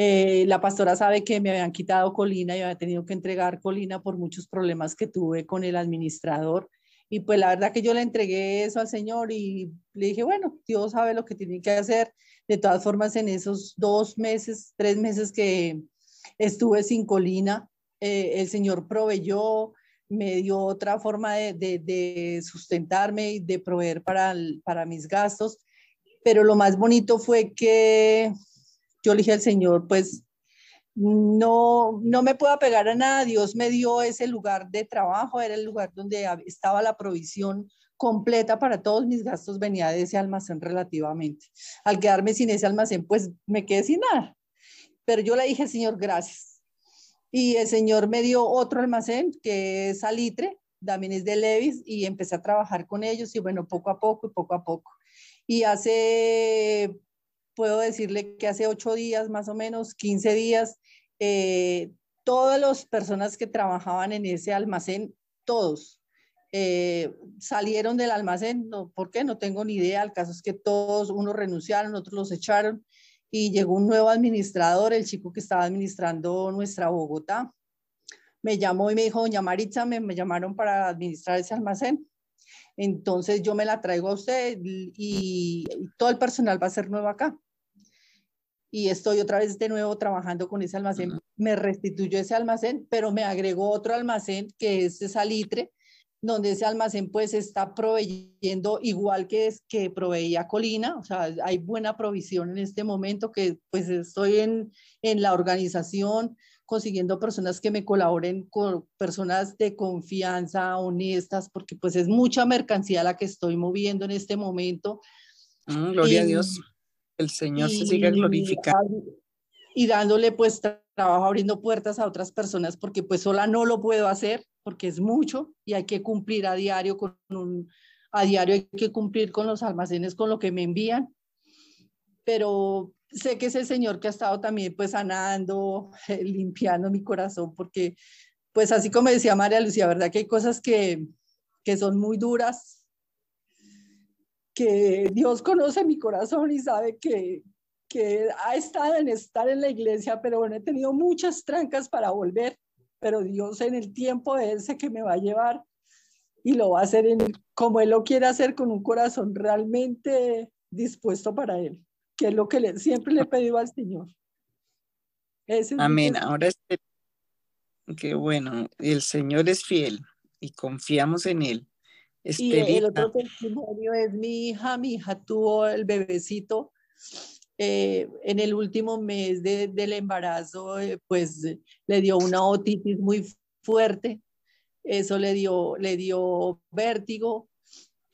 eh, la pastora sabe que me habían quitado Colina y había tenido que entregar Colina por muchos problemas que tuve con el administrador. Y pues la verdad que yo le entregué eso al Señor y le dije, bueno, Dios sabe lo que tiene que hacer. De todas formas, en esos dos meses, tres meses que estuve sin Colina, eh, el Señor proveyó, me dio otra forma de, sustentarme y de proveer para, para mis gastos. Pero lo más bonito fue que yo le dije al Señor, pues no, no me puedo apegar a nada, Dios me dio ese lugar de trabajo, era el lugar donde estaba la provisión completa para todos mis gastos, venía de ese almacén relativamente. Al quedarme sin ese almacén, pues me quedé sin nada. Pero yo le dije, Señor, gracias. Y el Señor me dio otro almacén que es Salitre, también es de Levis, y empecé a trabajar con ellos y bueno, poco a poco y poco a poco. Y hace puedo decirle que hace ocho días, más o menos, 15 días, eh, todas las personas que trabajaban en ese almacén, todos, eh, salieron del almacén, no, ¿por qué? No tengo ni idea, el caso es que todos, unos renunciaron, otros los echaron y llegó un nuevo administrador, el chico que estaba administrando nuestra Bogotá, me llamó y me dijo, doña Maritza, me, me llamaron para administrar ese almacén. Entonces yo me la traigo a usted y todo el personal va a ser nuevo acá y estoy otra vez de nuevo trabajando con ese almacén. Me restituyó ese almacén, pero me agregó otro almacén que es de Salitre, donde ese almacén pues está proveyendo igual que es que proveía Colina, o sea, hay buena provisión en este momento que pues estoy en, en la organización consiguiendo personas que me colaboren con personas de confianza, honestas, porque pues es mucha mercancía la que estoy moviendo en este momento. Mm, gloria a Dios el Señor se siga glorificando. Y dándole pues trabajo, abriendo puertas a otras personas, porque pues sola no lo puedo hacer, porque es mucho y hay que cumplir a diario con un, a diario hay que cumplir con los almacenes, con lo que me envían. Pero sé que es el Señor que ha estado también pues sanando, limpiando mi corazón, porque pues así como decía María Lucía, ¿verdad? Que hay cosas que, que son muy duras, que Dios conoce mi corazón y sabe que, que ha estado en estar en la iglesia, pero bueno, he tenido muchas trancas para volver, pero Dios en el tiempo de ese que me va a llevar y lo va a hacer en, como Él lo quiere hacer con un corazón realmente dispuesto para Él, que es lo que le, siempre le he pedido al Señor. Amén. Ahora es que bueno, el Señor es fiel y confiamos en Él. Y el otro testimonio es mi hija, mi hija tuvo el bebecito eh, en el último mes del embarazo, eh, pues le dio una otitis muy fuerte, eso le dio, le dio vértigo,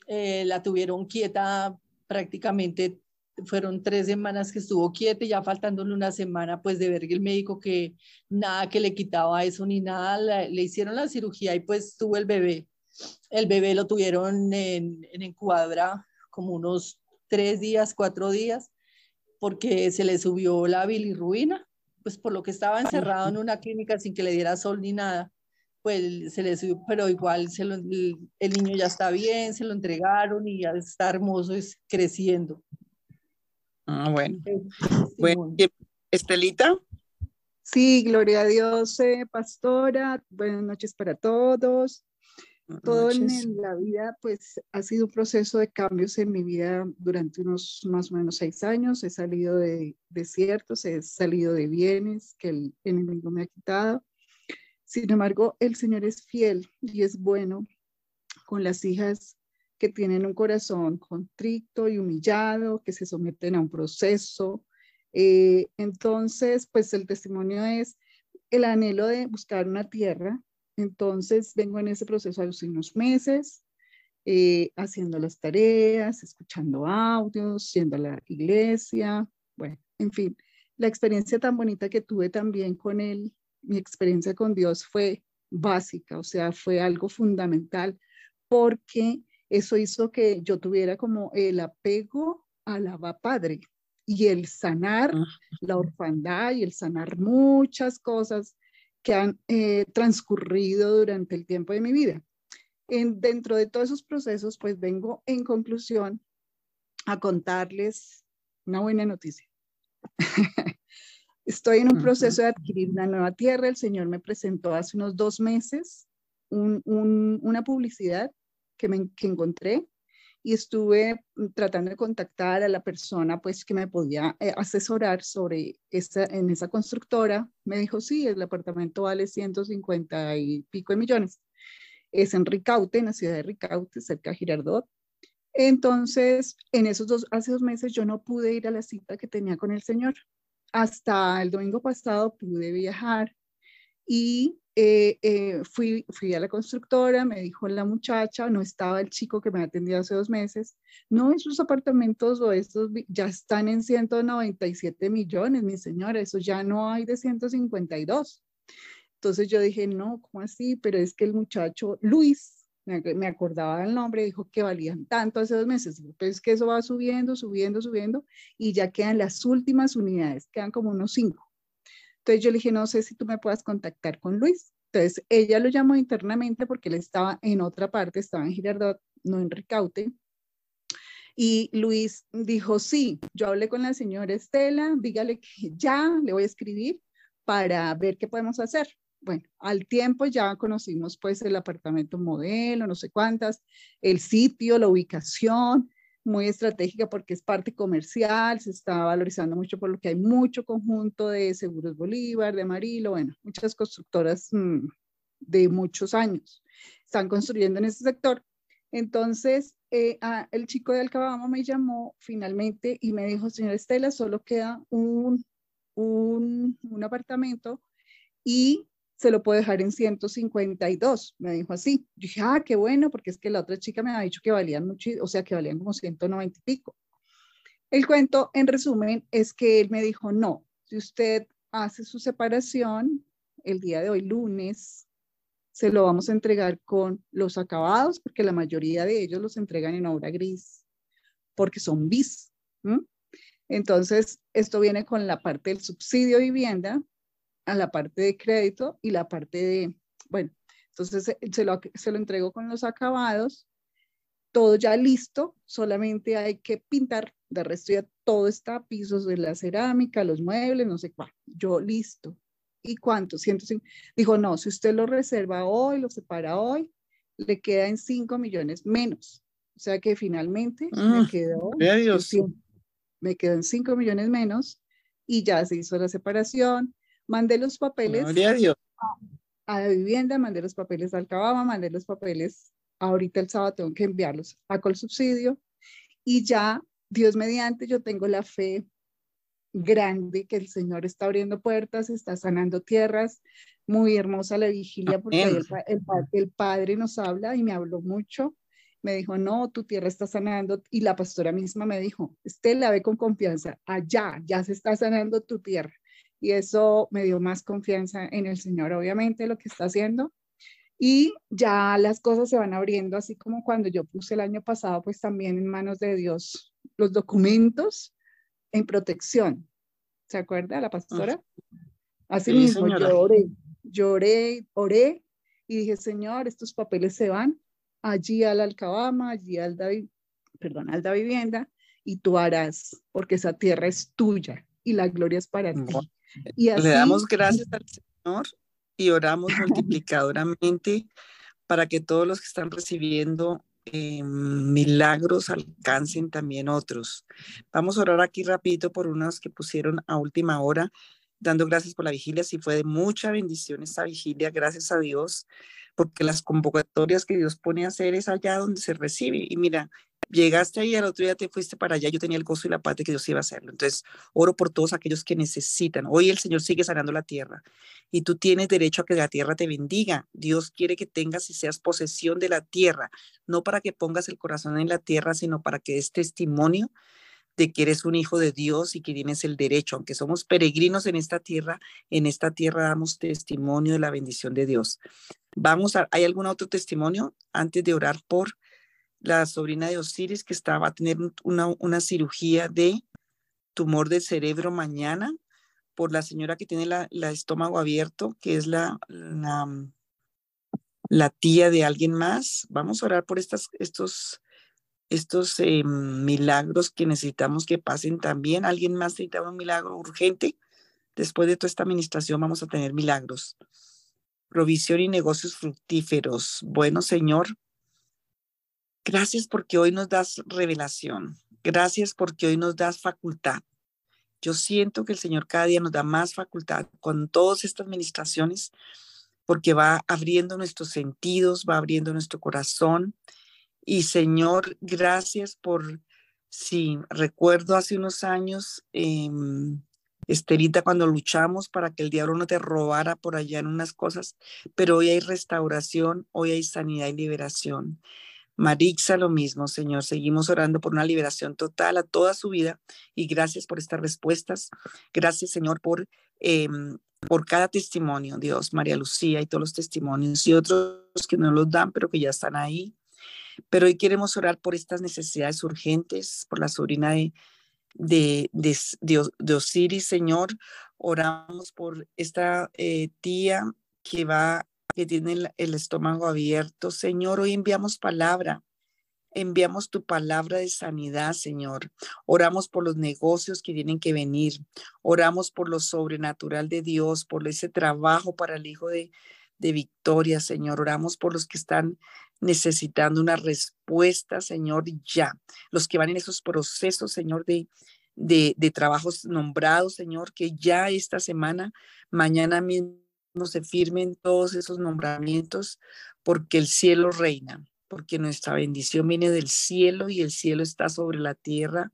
eh, la tuvieron quieta prácticamente, fueron tres semanas que estuvo quieta ya faltándole una semana pues de ver el médico que nada que le quitaba eso ni nada, le hicieron la cirugía y pues tuvo el bebé. El bebé lo tuvieron en, en incubadora como unos tres días, cuatro días, porque se le subió la bilirruina, pues por lo que estaba encerrado en una clínica sin que le diera sol ni nada, pues se le subió, pero igual se el, niño ya está bien, se lo entregaron y ya está hermoso, es creciendo. Ah, bueno. Bueno, Estelita. Sí, gloria a Dios, eh, pastora. Buenas noches para todos. Todo en la vida, pues, ha sido un proceso de cambios en mi vida durante unos más o menos seis años. He salido de desiertos, he salido de bienes que el enemigo me ha quitado. Sin embargo, el Señor es fiel y es bueno con las hijas que tienen un corazón contrito y humillado, que se someten a un proceso. Eh, entonces, pues el testimonio es el anhelo de buscar una tierra. Entonces, vengo en ese proceso hace unos meses, eh, haciendo las tareas, escuchando audios, yendo a la iglesia, bueno, en fin, la experiencia tan bonita que tuve también con él, mi experiencia con Dios fue básica, o sea, fue algo fundamental porque eso hizo que yo tuviera como el apego a la padre y el sanar ah. la orfandad y el sanar muchas cosas que han eh, transcurrido durante el tiempo de mi vida. En, dentro de todos esos procesos, pues vengo en conclusión a contarles una buena noticia. Estoy en un proceso de adquirir una nueva tierra. El Señor me presentó hace unos dos meses una publicidad que, me, que encontré y estuve tratando de contactar a la persona pues que me podía eh, asesorar sobre esta, en esa constructora. Me dijo, sí, el apartamento vale 150 y pico de millones. Es en Ricaute, en la ciudad de Ricaute, cerca de Girardot. Entonces, en esos dos, hace dos meses yo no pude ir a la cita que tenía con el señor. Hasta el domingo pasado pude viajar y eh, eh, fui, fui a la constructora, me dijo la muchacha, no estaba el chico que me atendió hace dos meses, no, esos apartamentos o estos ya están en 197 millones, mi señora, eso ya no hay de 152. Entonces yo dije, no, ¿cómo así? Pero es que el muchacho, Luis, me, acordaba del nombre, dijo que valían tanto hace dos meses. Pues que eso va subiendo, subiendo, subiendo, y ya quedan las últimas unidades, quedan como unos cinco. Entonces yo le dije, no sé si tú me puedas contactar con Luis. Entonces ella lo llamó internamente porque él estaba en otra parte, estaba en Girardot, no en Ricaute. Y Luis dijo, sí, yo hablé con la señora Estela, dígale que ya le voy a escribir para ver qué podemos hacer. Bueno, al tiempo ya conocimos pues el apartamento modelo, no sé cuántas, el sitio, la ubicación, muy estratégica porque es parte comercial, se está valorizando mucho por lo que hay mucho conjunto de Seguros Bolívar, de Amarillo, bueno, muchas constructoras mm, de muchos años están construyendo en ese sector. Entonces, eh, el chico de Alcabama me llamó finalmente y me dijo, señora Estela, solo queda un, un, un apartamento y se lo puedo dejar en 152, me dijo así. Yo dije, ah, qué bueno, porque es que la otra chica me ha dicho que valían mucho, o sea, que valían como 190 y pico. El cuento, en resumen, es que él me dijo, no, si usted hace su separación el día de hoy, lunes, se lo vamos a entregar con los acabados, porque la mayoría de ellos los entregan en obra gris, porque son bis. Entonces, esto viene con la parte del subsidio vivienda, a la parte de crédito y la parte de, bueno, entonces eh, se lo, se lo entrego con los acabados, todo ya listo, solamente hay que pintar, de resto ya todo está, pisos de la cerámica, los muebles, no sé cuál, yo listo. ¿Y cuánto? 105. Dijo, no, si usted lo reserva hoy, lo separa hoy, le queda en 5 millones menos. O sea que finalmente me mm, quedó, me quedó en 5 millones menos y ya se hizo la separación, Mandé los papeles a, la vivienda, mandé los papeles al Cabama, mandé los papeles, ahorita el sábado tengo que enviarlos a subsidio y ya, Dios mediante, yo tengo la fe grande que el Señor está abriendo puertas, está sanando tierras, muy hermosa la vigilia porque el, el, el, Padre nos habla y me habló mucho. Me dijo, no, tu tierra está sanando. Y la pastora misma me dijo, Estela, ve con confianza, allá, ya se está sanando tu tierra y eso me dio más confianza en el Señor, obviamente, lo que está haciendo. Y ya las cosas se van abriendo, así como cuando yo puse el año pasado, pues también en manos de Dios los documentos en protección. ¿Se acuerda la pastora? Así mismo, lloré, lloré, oré y dije, Señor, estos papeles se van allí al Alcabama, allí al David, perdón, al da vivienda, y tú harás, porque esa tierra es tuya y la gloria es para ti. Y Le damos gracias al Señor y oramos multiplicadoramente para que todos los que están recibiendo eh, milagros alcancen también otros. Vamos a orar aquí rapidito por unos que pusieron a última hora, dando gracias por la vigilia. Si fue de mucha bendición esta vigilia, gracias a Dios, porque las convocatorias que Dios pone a hacer es allá donde se recibe. Y mira, llegaste ahí, al otro día te fuiste para allá, yo tenía el gozo y la paz de que Dios iba a hacerlo. Entonces, oro por todos aquellos que necesitan. Hoy el Señor sigue sanando la tierra y tú tienes derecho a que la tierra te bendiga. Dios quiere que tengas y seas posesión de la tierra, no para que pongas el corazón en la tierra, sino para que des testimonio de que eres un hijo de Dios y que tienes el derecho, aunque somos peregrinos en esta tierra, en esta tierra damos testimonio de la bendición de Dios. Vamos a, ¿hay algún otro testimonio antes de orar por la sobrina de Osiris que estaba a tener una, una cirugía de tumor del cerebro mañana por la señora que tiene la, estómago abierto, que es la, la, tía de alguien más. Vamos a orar por estas, estos, estos eh, milagros que necesitamos que pasen también. ¿Alguien más necesita un milagro urgente? Después de toda esta administración vamos a tener milagros. Provisión y negocios fructíferos. Bueno, Señor, Gracias porque hoy nos das revelación. Gracias porque hoy nos das facultad. Yo siento que el Señor cada día nos da más facultad con todas estas administraciones porque va abriendo nuestros sentidos, va abriendo nuestro corazón. Y Señor, gracias por, sí, recuerdo hace unos años, eh, Esterita, cuando luchamos para que el diablo no te robara por allá en unas cosas, pero hoy hay restauración, hoy hay sanidad y liberación. Marixa, lo mismo, Señor. Seguimos orando por una liberación total a toda su vida y gracias por estas respuestas. Gracias, Señor, por, em, por cada testimonio, Dios, María Lucía y todos los testimonios y otros que no los dan, pero que ya están ahí. Pero hoy queremos orar por estas necesidades urgentes, por la sobrina de, de, de, Osiris, Señor. Oramos por esta eh, tía que va que tiene el, estómago abierto. Señor, hoy enviamos palabra. Enviamos tu palabra de sanidad, Señor. Oramos por los negocios que tienen que venir. Oramos por lo sobrenatural de Dios, por ese trabajo para el Hijo de, de Victoria, Señor. Oramos por los que están necesitando una respuesta, Señor, ya. Los que van en esos procesos, Señor, de, de, de trabajos nombrados, Señor, que ya esta semana, mañana mismo se firmen todos esos nombramientos porque el cielo reina, porque nuestra bendición viene del cielo y el cielo está sobre la tierra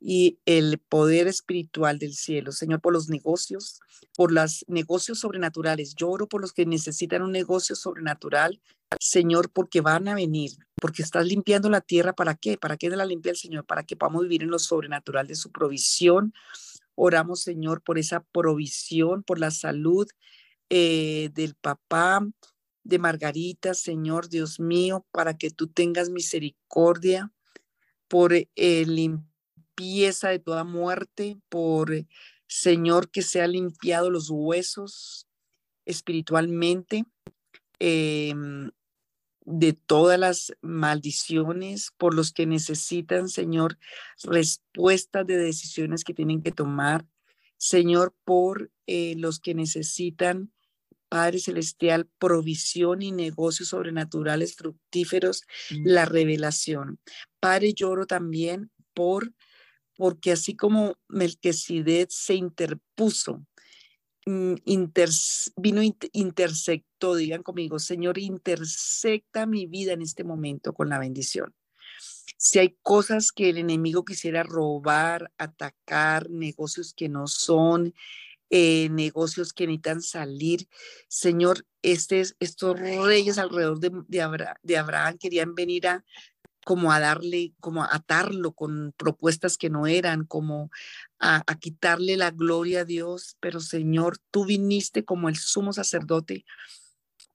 y el poder espiritual del cielo. Señor, por los negocios, por los negocios sobrenaturales. Yo oro por los que necesitan un negocio sobrenatural, Señor, porque van a venir, porque estás limpiando la tierra. ¿Para qué? ¿Para qué de la limpia el Señor? Para que podamos vivir en lo sobrenatural de su provisión. Oramos, Señor, por esa provisión, por la salud eh, del papá de Margarita, Señor Dios mío, para que tú tengas misericordia por eh, limpieza de toda muerte, por eh, Señor que se ha limpiado los huesos espiritualmente em, de todas las maldiciones por los que necesitan, Señor, respuestas de decisiones que tienen que tomar. Señor, por los que necesitan Padre Celestial, provisión y negocios sobrenaturales fructíferos, mm. la revelación. Padre, lloro también por, porque así como Melquisedec se interpuso, mm, vino, intersectó, digan conmigo, Señor, intersecta mi vida en este momento con la bendición. Si hay cosas que el enemigo quisiera robar, atacar, negocios que no son, eh, negocios que necesitan salir. Señor, este, estos reyes alrededor de, de, Abraham, querían venir a como a darle, como a atarlo con propuestas que no eran, como a, a quitarle la gloria a Dios. Pero Señor, tú viniste como el sumo sacerdote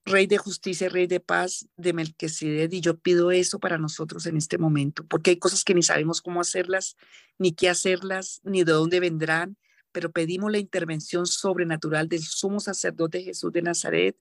Rey de justicia, Rey de paz de Melquisedec, y yo pido eso para nosotros en este momento, porque hay cosas que ni sabemos cómo hacerlas, ni qué hacerlas, ni de dónde vendrán, pero pedimos la intervención sobrenatural del sumo sacerdote Jesús de Nazaret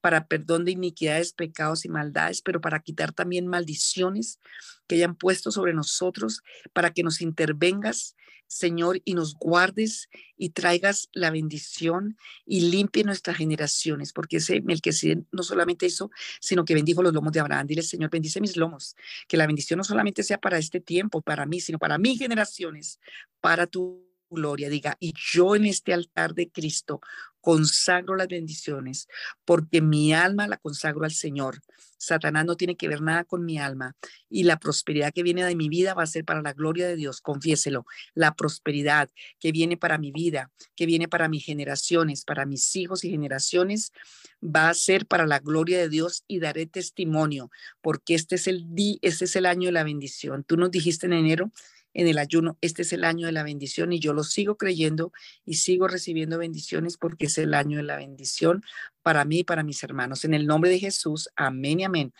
para perdón de iniquidades, pecados y maldades, pero para quitar también maldiciones que hayan puesto sobre nosotros, para que nos intervengas Señor, y nos guardes y traigas la bendición y limpie nuestras generaciones, porque ese Melquisedec no solamente hizo, sino que bendijo los lomos de Abraham. Dile, Señor, bendice mis lomos, que la bendición no solamente sea para este tiempo, para mí, sino para mis generaciones, para tu gloria. Diga, y yo en este altar de Cristo consagro las bendiciones, porque mi alma la consagro al Señor. Satanás no tiene que ver nada con mi alma y la prosperidad que viene de mi vida va a ser para la gloria de Dios, confiéselo. La prosperidad que viene para mi vida, que viene para mis generaciones, para mis hijos y generaciones, va a ser para la gloria de Dios y daré testimonio, porque este es el día, este es el año de la bendición. Tú nos dijiste en enero en el ayuno. Este es el año de la bendición y yo lo sigo creyendo y sigo recibiendo bendiciones porque es el año de la bendición para mí y para mis hermanos. En el nombre de Jesús, amén y amén.